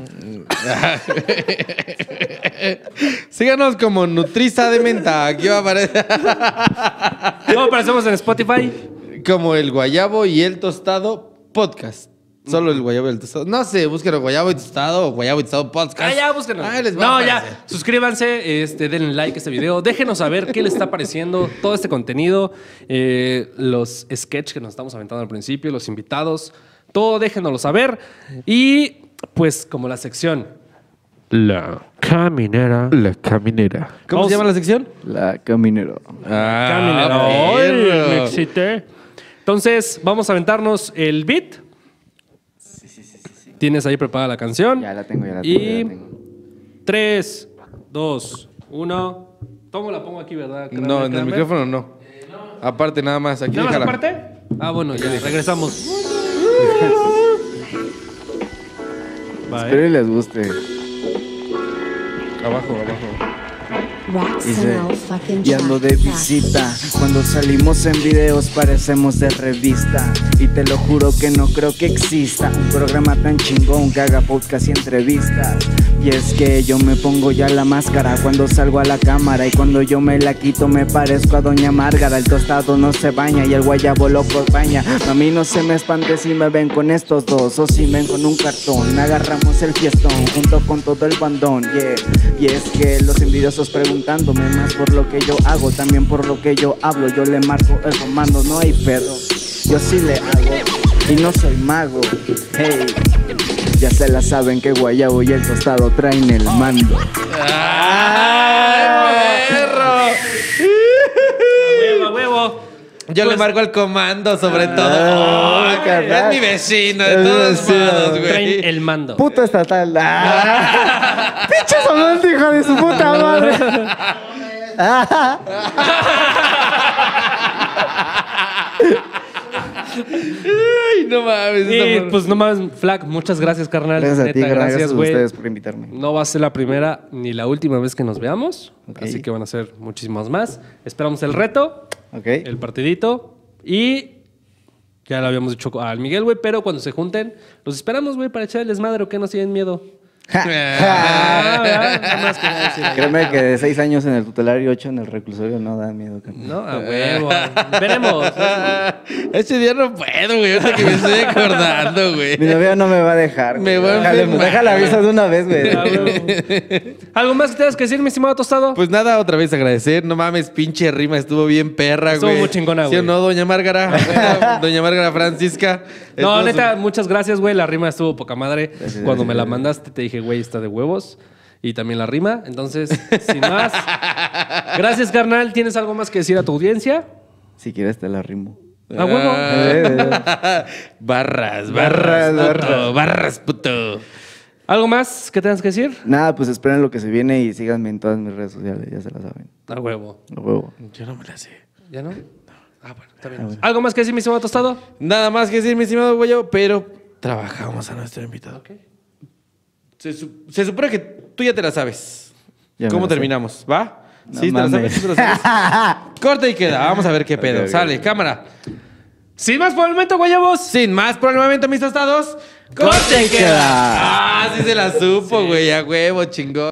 Síganos como Nutriza de Menta. Aquí va a aparecer ¿Cómo aparecemos en Spotify? como el guayabo y el tostado podcast. Solo el guayabo y el tostado. No sé, búsquenlo guayabo y tostado o guayabo y tostado podcast. Ah, ya, búsquenos. Ah, les va a no, ya. Suscríbanse, este, denle like a este video. Déjenos saber qué les está pareciendo todo este contenido, eh, los sketches que nos estamos aventando al principio, los invitados. Todo déjenoslo saber. Y pues, como la sección. La caminera. La caminera. ¿Cómo Vamos- se llama la sección? La caminero. Ah, caminera. ¡Ay, me excité. Entonces, vamos a aventarnos el beat. Tienes ahí preparada la canción. Ya la tengo, ya la tengo. ya Y la tengo. 3, 2, 1. ¿Cómo la pongo aquí, verdad? No, en el micrófono no. Aparte, nada más. Aquí ¿Nada más aparte? Ah, bueno, ya, regresamos. Espero y les guste. Abajo, abajo. Dice, y ando de visita. Cuando salimos en videos parecemos de revista. Y te lo juro que no creo que exista un programa tan chingón que haga podcast y entrevistas. Y es que yo me pongo ya la máscara cuando salgo a la cámara. Y cuando yo me la quito me parezco a Doña Márgara. El tostado no se baña y el guayabo lo baña. A mí no se me espante si me ven con estos dos o si ven con un cartón. Agarramos el fiestón junto con todo el bandón. Yeah. Y es que los envidiosos preguntándome más por lo que yo hago, también por lo que yo hablo. Yo le marco el comando, no hay pedo. Yo sí le hago y no soy mago. Hey, ya se la saben que Guayabo y el tostado traen el mando. ¡Ay, perro! Huevo, huevo. Yo le marco al comando sobre todo. Ah, Ay, carnal. es mi vecino, de todos vecino. modos, Traen güey. el mando. Puto estatal. Ah. Pinche sonante, hijo de su puta madre. Ah. Ay, no mames. Y pues nomás, Flack, muchas gracias, carnal. Gracias a ti, Neta, gracias a ustedes por invitarme. No va a ser la primera ni la última vez que nos veamos. Así que van a ser muchísimas más. Esperamos el reto, Ok. el partidito. Y ya lo habíamos dicho al Miguel, güey, pero cuando se junten, los esperamos, güey, para echar el desmadre o que no tienen miedo. Ah. Créeme que de seis años en el tutelar y ocho en el reclusorio no da miedo. carnal. No, a huevo. Veremos. Ese día no puedo, güey. Ahorita que me estoy acordando, güey. Mi novia no me va a dejar. Me güey. voy a Déjale, enfermar. déjala aviso de una vez, güey. ¿Algo más que tengas que decir, mi estimado tostado? Pues nada, otra vez agradecer. No mames, pinche rima, estuvo bien perra, Estuvo güey. muy chingona, ¿Sí o güey. no, doña Márgara? doña Márgara Francisca. No, Estuvo neta, muchas gracias, güey. La rima estuvo poca madre. Gracias, Cuando me la mandaste, te dije, güey, está de huevos. Y también la rima. Entonces, sin más. Gracias, carnal. ¿Tienes algo más que decir a tu audiencia? Si quieres te la rimo. A huevo. Ah. barras, barras, Barras, puto, barras, puto. ¿Algo más que tengas que decir? Nada, pues esperen lo que se viene y síganme en todas mis redes sociales, ya se la saben. A huevo. A huevo. Yo no me la sé. ¿Ya no? Ah, bueno, está bien. ¿Algo más que decir, mi estimado tostado? Nada más que decir, mi estimado güey, pero trabajamos a nuestro invitado. Se, su- se supone que tú ya te la sabes. Ya ¿Cómo terminamos? ¿Va? No ¿Sí te la sabes? ¿Sí te la sabes? Corta y queda. Vamos a ver qué pedo. Sale, cámara. Sin más por el momento, guayabos. Sin más por el momento, mis tostados. Corte y queda. Ah, sí se la supo, güey. A huevo, chingón.